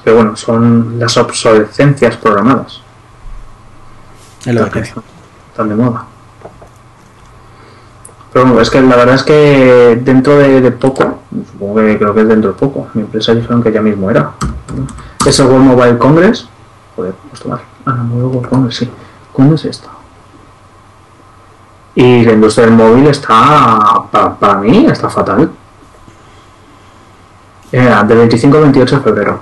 [SPEAKER 2] Pero bueno, son las obsolescencias programadas.
[SPEAKER 1] Es lo que.
[SPEAKER 2] Están de moda. Pero bueno, es que la verdad es que dentro de, poco, supongo que creo que es dentro de poco, mi empresa dijeron que ya mismo era. Es el World Mobile Congress. Joder, pues mal. Ah, no, World Congress, sí. ¿Cuándo es esto? Y la industria del móvil está, para, para mí, está fatal. Era del 25 al 28 de febrero.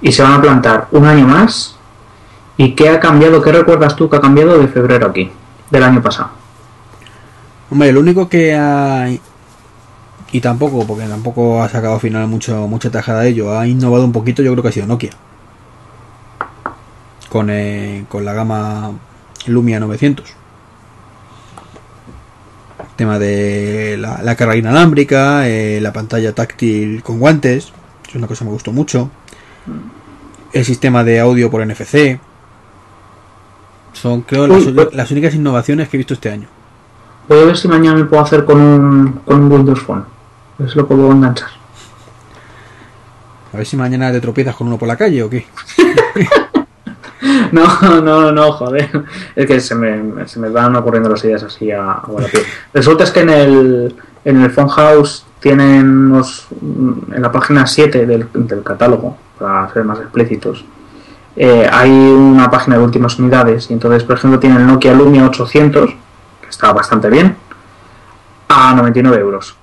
[SPEAKER 2] Y se van a plantar un año más. ¿Y qué ha cambiado? ¿Qué recuerdas tú que ha cambiado de febrero aquí? Del año pasado.
[SPEAKER 1] Hombre, lo único que ha. Y tampoco, porque tampoco ha sacado al final mucho, mucha tajada de ello. Ha innovado un poquito, yo creo que ha sido Nokia. Con, eh, con la gama Lumia 900. Tema de la, la carga inalámbrica, eh, la pantalla táctil con guantes. Es una cosa que me gustó mucho. El sistema de audio por NFC. Son, creo, las,
[SPEAKER 2] Uy,
[SPEAKER 1] uni-
[SPEAKER 2] pues-
[SPEAKER 1] las únicas innovaciones que he visto este año.
[SPEAKER 2] Voy a ver si mañana me puedo hacer con un, con un Windows Phone. A ver si lo puedo enganchar.
[SPEAKER 1] A ver si mañana te tropiezas con uno por la calle o qué.
[SPEAKER 2] No, no, no, joder. Es que se me, se me van ocurriendo las ideas así a, a. Resulta es que en el, en el Phone House tienen unos, en la página 7 del, del catálogo, para ser más explícitos, eh, hay una página de últimas unidades y entonces, por ejemplo, tienen el Nokia Lumia 800, que está bastante bien, a 99 euros.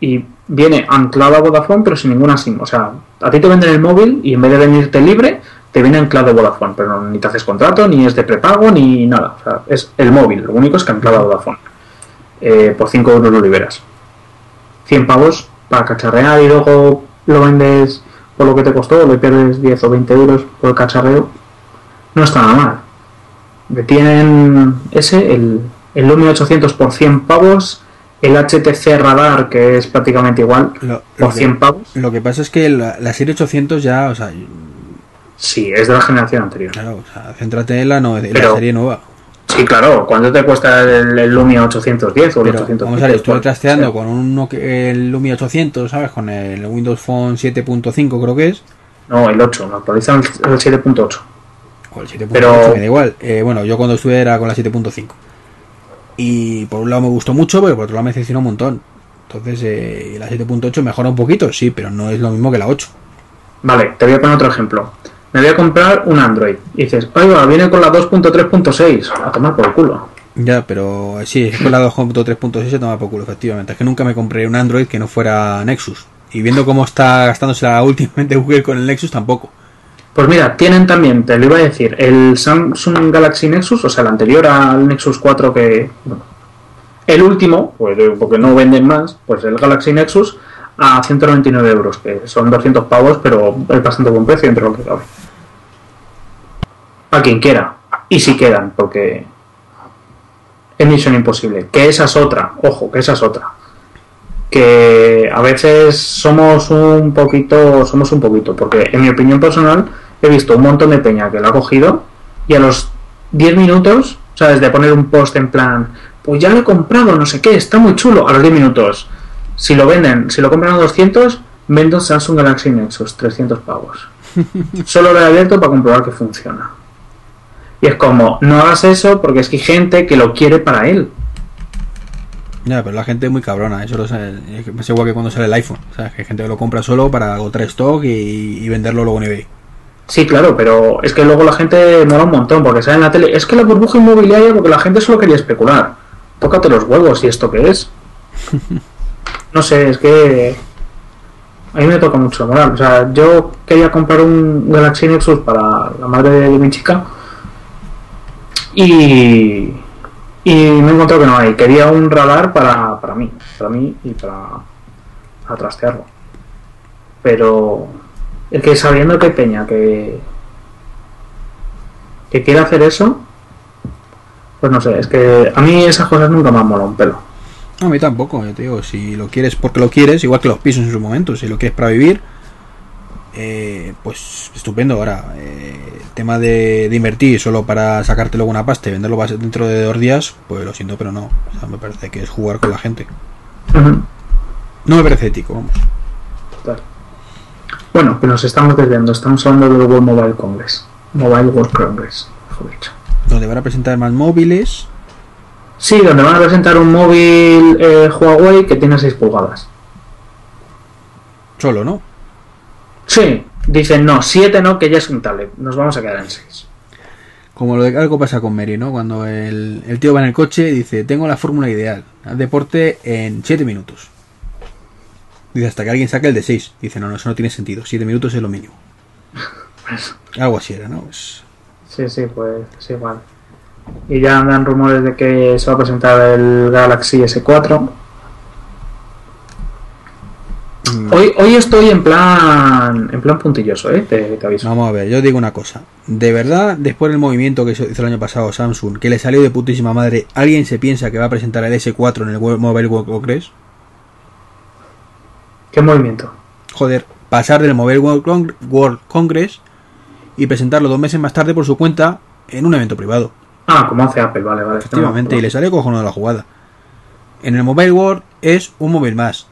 [SPEAKER 2] Y viene anclado a Vodafone, pero sin ninguna SIM. O sea, a ti te venden el móvil y en vez de venirte libre, te viene anclado a Vodafone. Pero ni te haces contrato, ni es de prepago, ni nada. O sea, es el móvil. Lo único es que anclado a Vodafone. Eh, por 5 euros lo liberas. 100 pavos para cacharrear y luego lo vendes por lo que te costó, le pierdes 10 o 20 euros por el cacharreo. No está nada mal. Me Tienen ese, el, el Lumia 800 por 100 pavos, el HTC Radar, que es prácticamente igual,
[SPEAKER 1] Lo, lo
[SPEAKER 2] por
[SPEAKER 1] que,
[SPEAKER 2] 100 pavos.
[SPEAKER 1] lo que pasa es que la, la serie 800 ya, o sea,
[SPEAKER 2] Sí, es de la generación anterior.
[SPEAKER 1] claro, o sea, céntrate en la, no- en la serie nueva.
[SPEAKER 2] Sí, claro. ¿Cuánto te cuesta el, el Lumia 810 o el
[SPEAKER 1] Pero
[SPEAKER 2] 810?
[SPEAKER 1] vamos a ver, estuve trasteando con un el Lumia 800, ¿sabes? Con el Windows Phone 7.5 creo que es.
[SPEAKER 2] No, el 8. Me actualizan el, el 7.8.
[SPEAKER 1] O el 7.8,
[SPEAKER 2] Pero-
[SPEAKER 1] me da igual. Eh, bueno, yo cuando estuve era con la 7.5. Y por un lado me gustó mucho, pero por otro lado me decepcionó un montón. Entonces, eh, la 7.8 mejora un poquito, sí, pero no es lo mismo que la 8.
[SPEAKER 2] Vale, te voy a poner otro ejemplo. Me voy a comprar un Android. Y dices, oiga, viene con la 2.3.6. A tomar por culo.
[SPEAKER 1] Ya, pero eh, sí, es con la 2.3.6 se toma por culo, efectivamente. Es que nunca me compré un Android que no fuera Nexus. Y viendo cómo está gastándose la últimamente Google con el Nexus, tampoco.
[SPEAKER 2] Pues mira, tienen también, te lo iba a decir, el Samsung Galaxy Nexus, o sea, el anterior al Nexus 4 que... bueno, el último, pues porque no venden más, pues el Galaxy Nexus a 199 euros, que son 200 pavos, pero es bastante buen precio entre lo que cabe. A quien quiera. Y si quedan, porque es misión imposible. Que esa es otra, ojo, que esa es otra. Que a veces somos un poquito, somos un poquito, porque en mi opinión personal he visto un montón de peña que la ha cogido y a los 10 minutos, o sea, desde poner un post en plan, pues ya lo he comprado, no sé qué, está muy chulo, a los 10 minutos. Si lo venden, si lo compran a 200, vendo Samsung Galaxy Nexus, 300 pavos. Solo lo he abierto para comprobar que funciona. Y es como, no hagas eso porque es que hay gente que lo quiere para él.
[SPEAKER 1] Ya, pero la gente es muy cabrona, eso lo sabe. Es igual que cuando sale el iPhone. O sea, que hay gente que lo compra solo para agotar stock y, y venderlo luego en eBay.
[SPEAKER 2] Sí, claro, pero es que luego la gente mola un montón porque sale en la tele. Es que la burbuja inmobiliaria porque la gente solo quería especular. Tócate los huevos y esto qué es. No sé, es que a mí me toca mucho moral. O sea, yo quería comprar un Galaxy Nexus para la madre de mi chica y, y me he encontrado que no hay. Quería un radar para, para mí, para mí y para, para trastearlo. Pero es que sabiendo que Peña que, que quiere hacer eso, pues no sé, es que a mí esas cosas nunca me han molado un pelo.
[SPEAKER 1] No, a mí tampoco, yo te digo, si lo quieres porque lo quieres, igual que los pisos en su momento, si lo quieres para vivir, eh, pues estupendo. Ahora, eh, tema de, de invertir solo para sacarte luego una pasta y venderlo dentro de dos días, pues lo siento, pero no. O sea, me parece que es jugar con la gente. No me parece ético, vamos.
[SPEAKER 2] Total. Bueno, que nos estamos desviando. Estamos hablando del World Mobile Congress. Mobile World Congress, mejor dicho.
[SPEAKER 1] Donde van a presentar más móviles.
[SPEAKER 2] Sí, donde van a presentar un móvil eh, Huawei que tiene 6 pulgadas.
[SPEAKER 1] Solo, ¿no?
[SPEAKER 2] Sí, dicen no, 7 no, que ya es un tablet. Nos vamos a quedar en 6.
[SPEAKER 1] Como lo de algo pasa con Mary, ¿no? Cuando el, el tío va en el coche y dice, tengo la fórmula ideal. Haz deporte en 7 minutos. Dice, hasta que alguien saque el de 6. Dice, no, no, eso no tiene sentido. 7 minutos es lo mínimo. Algo así era, ¿no?
[SPEAKER 2] Sí, sí, pues es igual. Y ya andan rumores de que se va a presentar el Galaxy S4.
[SPEAKER 1] mm,
[SPEAKER 2] Hoy, hoy estoy en plan en plan puntilloso, ¿eh? Te, te aviso.
[SPEAKER 1] Vamos a ver, yo digo una cosa. De verdad, después del movimiento que hizo hizo el año pasado Samsung, que le salió de putísima madre, ¿alguien se piensa que va a presentar el S4 en el Mobile World Congress?
[SPEAKER 2] ¿Qué movimiento?
[SPEAKER 1] Joder, pasar del Mobile World Congress y presentarlo dos meses más tarde por su cuenta en un evento privado.
[SPEAKER 2] Ah, como hace Apple, vale, vale.
[SPEAKER 1] Efectivamente, y le sale cojonudo la jugada. En el Mobile World es un móvil más.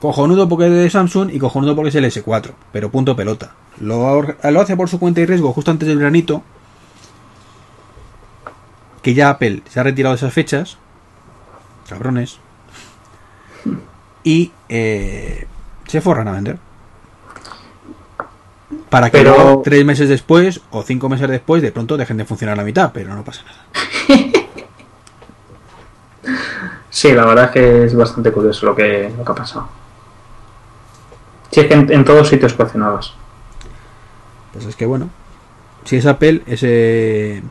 [SPEAKER 1] Cojonudo porque es de Samsung y cojonudo porque es el S4. Pero punto pelota. Lo, hace por su cuenta y riesgo justo antes del granito. Que ya Apple se ha retirado de esas fechas. Cabrones. Y eh, se forran a vender. Para que
[SPEAKER 2] Pero-
[SPEAKER 1] luego, tres meses después o cinco meses después de pronto dejen de funcionar la mitad, pero no pasa nada.
[SPEAKER 2] Sí, la verdad es que es bastante curioso lo que, lo que ha pasado. Sí, es que en, en todos sitios coleccionados.
[SPEAKER 1] Pues es que bueno, si es Apple, ese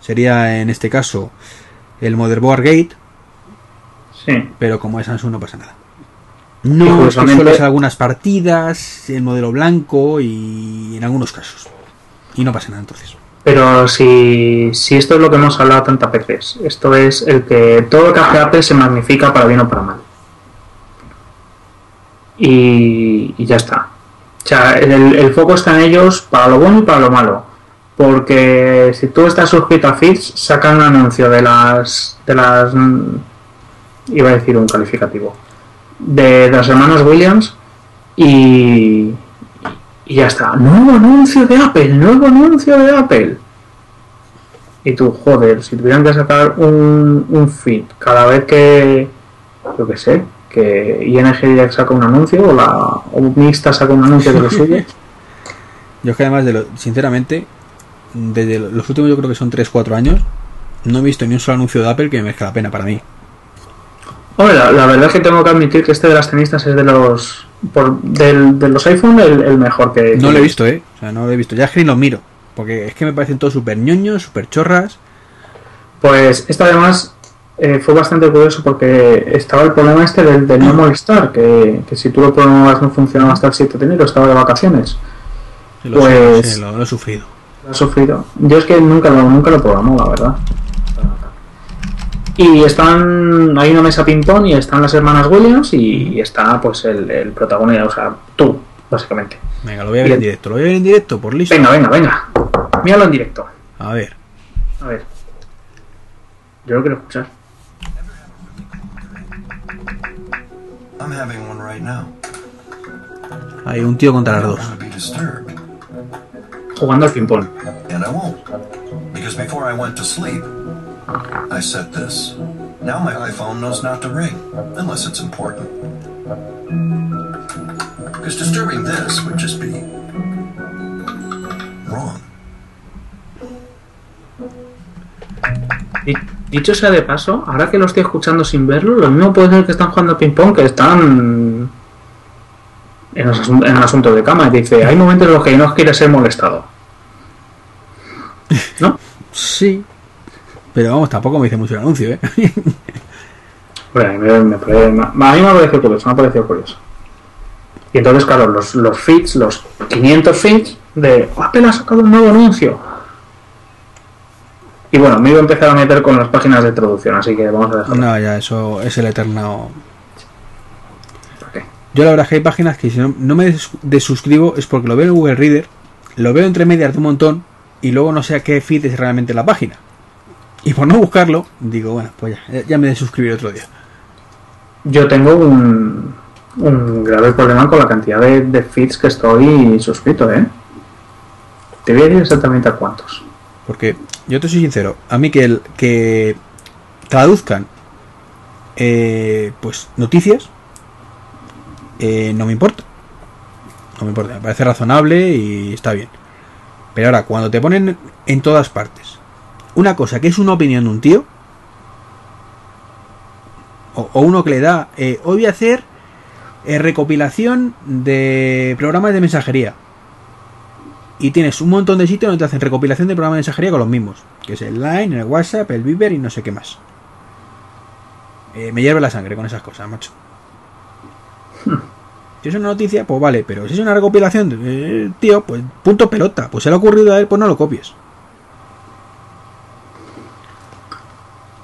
[SPEAKER 1] sería en este caso el Motherboard Gate,
[SPEAKER 2] Sí.
[SPEAKER 1] pero como es Samsung no pasa nada. No, solo es algunas partidas, el modelo blanco y en algunos casos. Y no pasa nada entonces.
[SPEAKER 2] Pero si, si esto es lo que hemos hablado tantas veces, esto es el que todo lo que hace Apple se magnifica para bien o para mal. Y, y ya está. O sea, el, el foco está en ellos para lo bueno y para lo malo. Porque si tú estás suscrito a Fitch, sacan un anuncio de las. de las. iba a decir un calificativo. De, de las hermanas Williams y. Y ya está. Nuevo anuncio de Apple, nuevo anuncio de Apple. Y tú, joder, si tuvieran que sacar un, un feed cada vez que. Yo qué sé, que ING saca un anuncio o la o Mixta saca un anuncio de lo suyo.
[SPEAKER 1] Yo es que además, de lo, sinceramente, desde los últimos yo creo que son 3-4 años, no he visto ni un solo anuncio de Apple que me merezca la pena para mí.
[SPEAKER 2] Hombre, la, la verdad es que tengo que admitir que este de las tenistas es de los. Por, del- de los iPhone el, el mejor que.
[SPEAKER 1] No lo he visto, ¿eh? O sea, no lo he visto. Ya es que ni lo miro. Porque es que me parecen todos súper ñoños, súper chorras.
[SPEAKER 2] Pues esto además eh, fue bastante curioso porque estaba el problema este del, del no molestar, que, que si tú lo programabas no funcionaba hasta el 7 de enero, estaba de vacaciones.
[SPEAKER 1] Lo,
[SPEAKER 2] Pues-
[SPEAKER 1] sé, lo, lo he sufrido.
[SPEAKER 2] Lo he sufrido. Yo es que nunca lo, nunca lo programó, la verdad. Y están, hay una mesa ping-pong y están las hermanas Williams y, está pues el, el protagonista, o sea, tú, básicamente.
[SPEAKER 1] Venga, lo voy a ver en directo. Lo voy a ver en directo, por listo.
[SPEAKER 2] Venga, venga, venga. Míralo en directo.
[SPEAKER 1] A ver.
[SPEAKER 2] A ver. Yo lo quiero escuchar.
[SPEAKER 3] I'm having one right now.
[SPEAKER 1] Hay un tío contra las dos.
[SPEAKER 3] want to be disturbed,
[SPEAKER 2] Jugando al ping-pong.
[SPEAKER 3] and I won't. Because before I went to sleep, I set this. Now my iPhone knows not to ring, unless it's important. Because disturbing this would just be wrong.
[SPEAKER 2] Di- Dicho sea de paso, ahora que lo estoy escuchando sin verlo, lo mismo puede ser que están jugando ping-pong que están en, los asun- en asuntos de cama. Y dice, hay momentos en los que no quiere ser molestado. ¿No?
[SPEAKER 1] Sí. Pero vamos, tampoco me dice mucho el anuncio, ¿eh?
[SPEAKER 2] Bueno, a mí me, me a mí me ha parecido curioso, me ha parecido curioso. Y entonces, claro, los, los feeds, los 500 feeds de Apple ha sacado un nuevo anuncio. Y bueno, me iba a empezar a meter con las páginas de traducción, así que vamos a dejarlo.
[SPEAKER 1] no, ya, eso es el eterno. Yo la verdad es que hay páginas que si no, no me des- desuscribo es porque lo veo en Google Reader, lo veo entre medias de un montón y luego no sé a qué feed es realmente la página. Y por no buscarlo, digo, bueno, pues ya, ya me desuscribiré otro día.
[SPEAKER 2] yo tengo un, un grave problema con la cantidad de, de feeds que estoy suscrito, ¿eh? Te voy a decir exactamente a cuántos.
[SPEAKER 1] Porque yo te soy sincero, a mí que, el, que traduzcan eh, pues noticias eh, no me importa. No me importa, me parece razonable y está bien. Pero ahora, cuando te ponen en todas partes una cosa que es una opinión de un tío, o, o uno que le da, eh, hoy voy a hacer eh, recopilación de programas de mensajería. Y tienes un montón de sitios donde te hacen recopilación de programas de mensajería con los mismos. Que es el Line, el WhatsApp, el Viber y no sé qué más. Eh, me hierve la sangre con esas cosas, macho. Si es una noticia, pues vale, pero si es una recopilación, eh, tío, pues punto pelota. Pues se le ha ocurrido a él, pues no lo copies.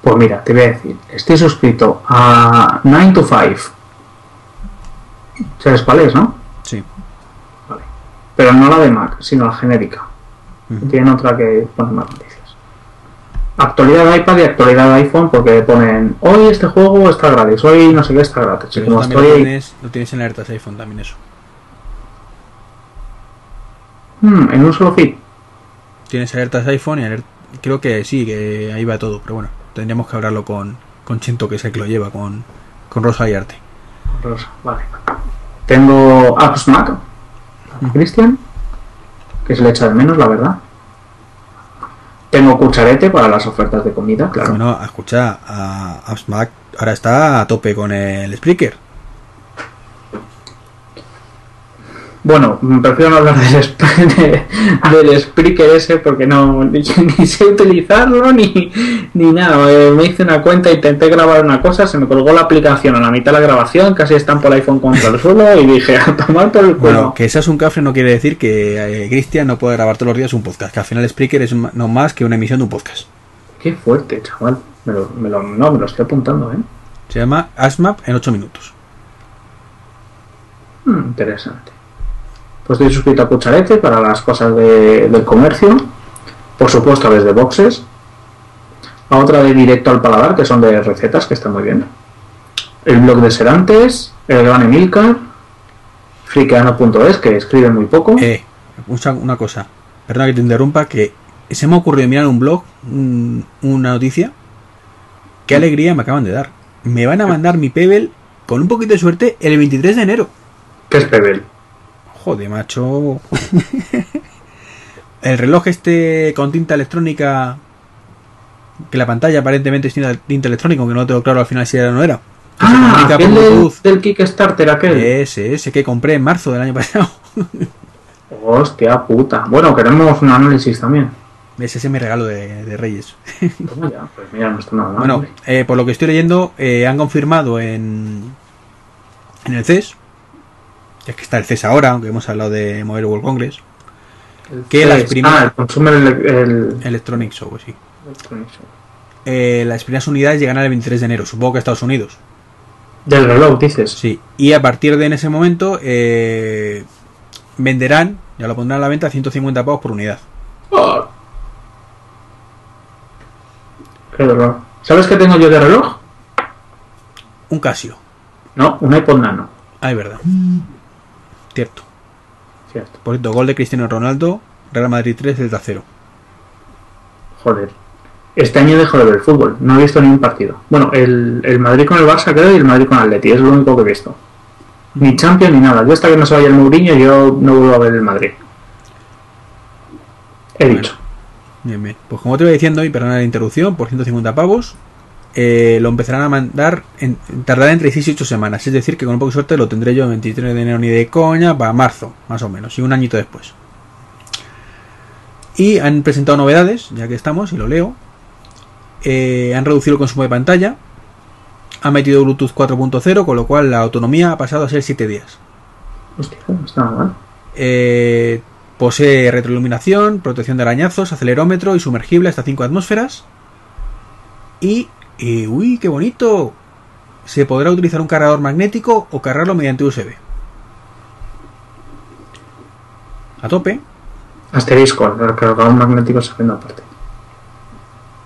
[SPEAKER 2] Pues mira, te voy a decir, estoy suscrito a 9 to 5. ¿Sabes cuál es, no?
[SPEAKER 1] Sí.
[SPEAKER 2] Vale. Pero no la de Mac, sino la genérica.
[SPEAKER 1] Ujú.
[SPEAKER 2] Tienen otra que pone más noticias. Actualidad de iPad y actualidad de iPhone porque ponen hoy este juego está gratis, hoy no sé qué está gratis.
[SPEAKER 1] Pero
[SPEAKER 2] como
[SPEAKER 1] lo
[SPEAKER 2] estoy
[SPEAKER 1] tienes, lo tienes en alertas iPhone también eso.
[SPEAKER 2] Hmm, en un solo feed.
[SPEAKER 1] Tienes alertas iPhone y alert- creo que sí, que ahí va todo, pero bueno, tendríamos que hablarlo con, con Chento, que es el que lo lleva, con, con Rosa y Arte.
[SPEAKER 2] Rosa, vale. Tengo Apps Mac, Cristian, que se le echa de menos, la verdad. Tengo Cucharete para las ofertas de comida, claro.
[SPEAKER 1] Bueno, escucha, a AppsMac ahora está a tope con el Spreaker.
[SPEAKER 2] Bueno, prefiero no hablar del, sp- de- del Spreaker ese porque no ni, ni sé utilizarlo ni, ni nada. Eh, me hice una cuenta, intenté grabar una cosa, se me colgó la aplicación a la mitad de la grabación, casi estampo el iPhone contra el suelo y dije, a tomar por el culo.
[SPEAKER 1] Bueno, que seas un cafre no quiere decir que eh, Cristian no puede grabar todos los días un podcast, que al final Spreaker es no más que una emisión de un podcast.
[SPEAKER 2] Qué fuerte, chaval. Me lo, me lo- no, me lo estoy apuntando, ¿eh?
[SPEAKER 1] Se llama ASMAP en 8 minutos.
[SPEAKER 2] Hmm, interesante. Pues estoy suscrito a Cucharete para las cosas de- del comercio. Por supuesto, desde boxes. A otra de directo al paladar, que son de recetas, que están muy bien. El blog de Serantes, el gran Emilcar, friqueano.es, que escribe muy poco.
[SPEAKER 1] Eh, una, una cosa, perdona que te interrumpa, que se me ha ocurrido mirar un blog, un- una noticia. Qué alegría me acaban de dar. Me van a mandar mi Pebble, con un poquito de suerte, el 23 de enero.
[SPEAKER 2] ¿Qué es Pebble?
[SPEAKER 1] Joder, macho. el reloj este con tinta electrónica. Que la pantalla aparentemente es tinta, tinta electrónica, aunque no tengo claro al final si era o no era.
[SPEAKER 2] Ah, aquel del, del Kickstarter, aquel.
[SPEAKER 1] Ese, ese que compré en marzo del año pasado.
[SPEAKER 2] Hostia puta. Bueno, queremos un análisis también.
[SPEAKER 1] Ese es mi regalo de, de Reyes.
[SPEAKER 2] Toma ya, pues mira, no está nada mal.
[SPEAKER 1] Bueno, eh, por lo que estoy leyendo, eh, han confirmado en, en el CES, es que está el CES ahora, aunque hemos hablado de Mobile World Congress, que las primeras-
[SPEAKER 2] Ah, el Consumer el,
[SPEAKER 1] Electronic Show, sí.
[SPEAKER 2] Electronic Show.
[SPEAKER 1] Eh, las primeras unidades llegarán el 23 de enero, supongo que a Estados Unidos.
[SPEAKER 2] Del reloj, dices.
[SPEAKER 1] Sí, y a partir de en ese momento eh, venderán, ya lo pondrán a la venta, 150 pavos por unidad.
[SPEAKER 2] Oh. Qué dolor. ¿Sabes qué tengo yo de reloj?
[SPEAKER 1] Un Casio.
[SPEAKER 2] No, un iPod Nano.
[SPEAKER 1] Ah, es verdad. Cierto.
[SPEAKER 2] Cierto.
[SPEAKER 1] Por cierto, gol de Cristiano Ronaldo, Real Madrid 3, Delta 0.
[SPEAKER 2] Joder. Este año dejo de ver fútbol. No he visto ni un partido. Bueno, el, el Madrid con el Barça creo y el Madrid con el Atleti. Es lo único que he visto. Ni Champions ni nada. Yo hasta que no se vaya el Mourinho yo no vuelvo a ver el Madrid. He
[SPEAKER 1] Bueno.
[SPEAKER 2] dicho.
[SPEAKER 1] Bien, bien. Pues como te iba diciendo, y perdona la interrupción, por 150 pavos, eh, lo empezarán a mandar, en, tardará entre 6 y 8 semanas. Es decir, que con un poco de suerte lo tendré yo el 23 de enero ni de coña, para marzo, más o menos, y un añito después. Y han presentado novedades, ya que estamos, y lo leo. Eh, han reducido el consumo de pantalla. Han metido Bluetooth 4.0, con lo cual la autonomía ha pasado a ser 7 días.
[SPEAKER 2] Hostia, no está nada mal.
[SPEAKER 1] Eh, posee retroiluminación, protección de arañazos, acelerómetro y sumergible hasta 5 atmósferas. Y, y, uy, qué bonito. Se podrá utilizar un cargador magnético o cargarlo mediante USB. A tope.
[SPEAKER 2] Asterisco, el cargador magnético se vende aparte.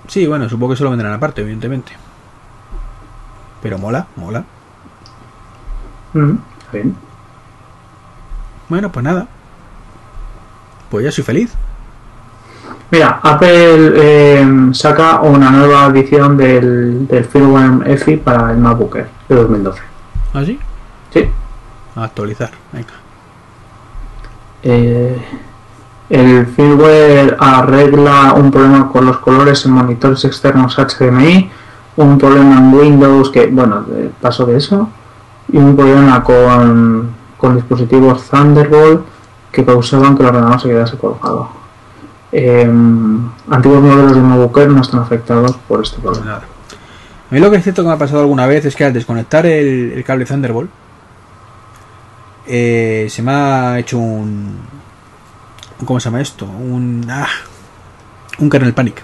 [SPEAKER 1] Sí, bueno, supongo que se lo vendrán aparte, evidentemente. Pero mola, mola.
[SPEAKER 2] Mm, bien.
[SPEAKER 1] Bueno, pues nada. Pues ya soy feliz.
[SPEAKER 2] Mira, Apple eh, saca una nueva edición del, del firmware EFI para el MacBook Air de 2012.
[SPEAKER 1] ¿Así?
[SPEAKER 2] Sí.
[SPEAKER 1] A actualizar. Venga.
[SPEAKER 2] Eh, el firmware arregla un problema con los colores en monitores externos HDMI, un problema en Windows que, bueno, paso de eso, y un problema con, con dispositivos Thunderbolt que causaban que el ordenador se quedase colgado. Eh, antiguos modelos de MacBook Air no están afectados por este problema.
[SPEAKER 1] A mí lo que es cierto que me ha pasado alguna vez es que al desconectar el, el cable Thunderbolt eh, se me ha hecho un, ¿cómo se llama esto? Un ah, un kernel panic.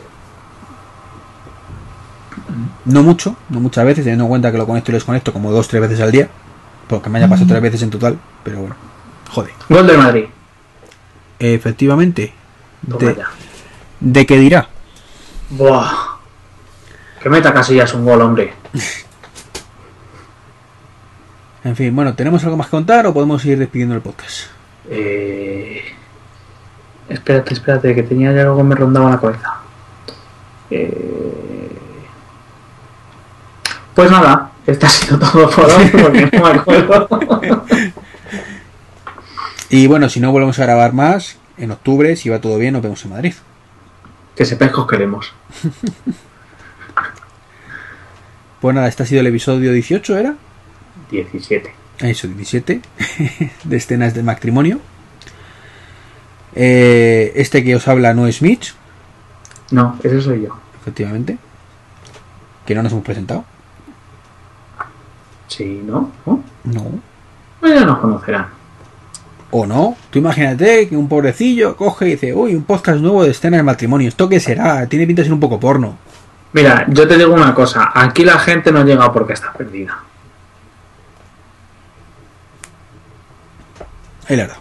[SPEAKER 1] No mucho, no muchas veces, teniendo en cuenta que lo conecto y lo desconecto como dos, tres veces al día. Porque me haya pasado tres veces en total, pero bueno. Joder.
[SPEAKER 2] Gol de Madrid.
[SPEAKER 1] Efectivamente. De, qué dirá.
[SPEAKER 2] Buah. Que meta Casillas un gol, hombre.
[SPEAKER 1] En fin, bueno, ¿tenemos algo más que contar o podemos ir despidiendo el podcast?
[SPEAKER 2] Eh... Espérate, espérate, que tenía ya algo que me rondaba la cabeza. Eh... Pues nada, ha sido todo por hoy porque no me acuerdo.
[SPEAKER 1] Y bueno, si no volvemos a grabar más, en octubre, si va todo bien, nos vemos en Madrid.
[SPEAKER 2] que sepáis que os queremos.
[SPEAKER 1] Pues nada, este ha sido el episodio 18, ¿era?
[SPEAKER 2] 17.
[SPEAKER 1] Eso, 17, de escenas de matrimonio. Eh, este que os habla no es Mitch,
[SPEAKER 2] No, ese soy yo.
[SPEAKER 1] efectivamente. Que no nos hemos presentado.
[SPEAKER 2] Sí, ¿no? ¿No?
[SPEAKER 1] No.
[SPEAKER 2] Pues ya nos conocerán.
[SPEAKER 1] O no. Tú imagínate que un pobrecillo coge y dice, uy, un podcast nuevo de escenas de matrimonio. ¿Esto qué será? Tiene pinta de ser un poco porno.
[SPEAKER 2] Mira, yo te digo una cosa. Aquí la gente no llega porque está perdida.
[SPEAKER 1] Ahí la verdad.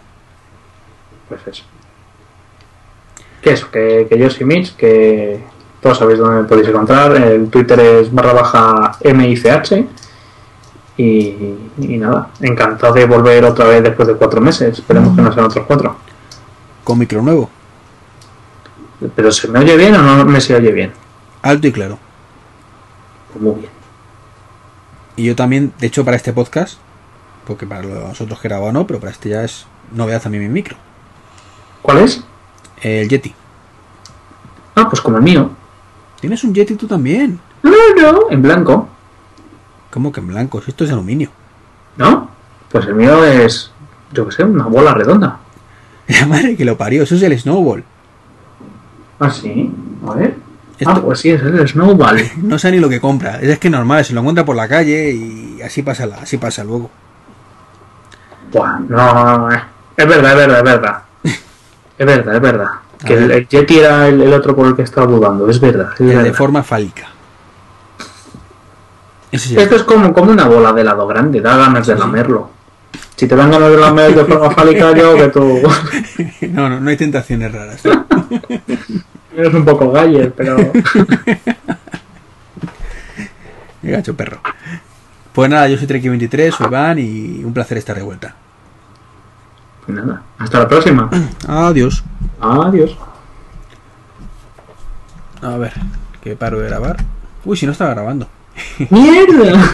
[SPEAKER 2] Pues eso. Que eso, que, que yo soy Mitch, que todos sabéis dónde me podéis encontrar. El Twitter es barra baja MICH. Y, y nada, encantado de volver otra vez después de cuatro meses. Esperemos que no sean otros cuatro.
[SPEAKER 1] Con micro nuevo.
[SPEAKER 2] ¿Pero se me oye bien o no me se oye bien?
[SPEAKER 1] Alto y claro.
[SPEAKER 2] Pues muy bien.
[SPEAKER 1] Y yo también, de hecho, para este podcast, porque para los otros que he grabado no, pero para este ya es novedad también mi micro.
[SPEAKER 2] ¿Cuál es?
[SPEAKER 1] El Yeti.
[SPEAKER 2] Ah, pues como el mío.
[SPEAKER 1] ¿Tienes un Yeti tú también?
[SPEAKER 2] No, no, en blanco.
[SPEAKER 1] ¿Cómo que en blanco? Si esto es aluminio.
[SPEAKER 2] ¿No? Pues el mío es, yo qué sé, una bola redonda.
[SPEAKER 1] La madre que lo parió, eso es el Snowball.
[SPEAKER 2] Ah, sí. A ver.
[SPEAKER 1] Esto-
[SPEAKER 2] Ah, pues sí, es el Snowball.
[SPEAKER 1] No sé ni lo que compra. Es que normal, se lo encuentra por la calle y así pasa, la- así pasa luego.
[SPEAKER 2] Buah, no, eh. es verdad, es verdad, es verdad. Es verdad, es verdad. Que el, el Yeti era el, el otro por el que estaba dudando, es verdad. Es
[SPEAKER 1] El
[SPEAKER 2] verdad.
[SPEAKER 1] de forma fálica. Sí.
[SPEAKER 2] Esto es como, como una bola de helado grande, da ganas de lamerlo. Si te dan ganas de lamer de forma fálica, yo que tú
[SPEAKER 1] No, no, no hay tentaciones raras.
[SPEAKER 2] eres un poco galler, pero...
[SPEAKER 1] Gacho perro. Pues nada, yo soy Treki23, soy Van y un placer estar de vuelta.
[SPEAKER 2] Pues nada, hasta la próxima.
[SPEAKER 1] Adiós.
[SPEAKER 2] Adiós.
[SPEAKER 1] A ver, que paro de grabar. Uy, si no estaba grabando.
[SPEAKER 2] ¡Mierda!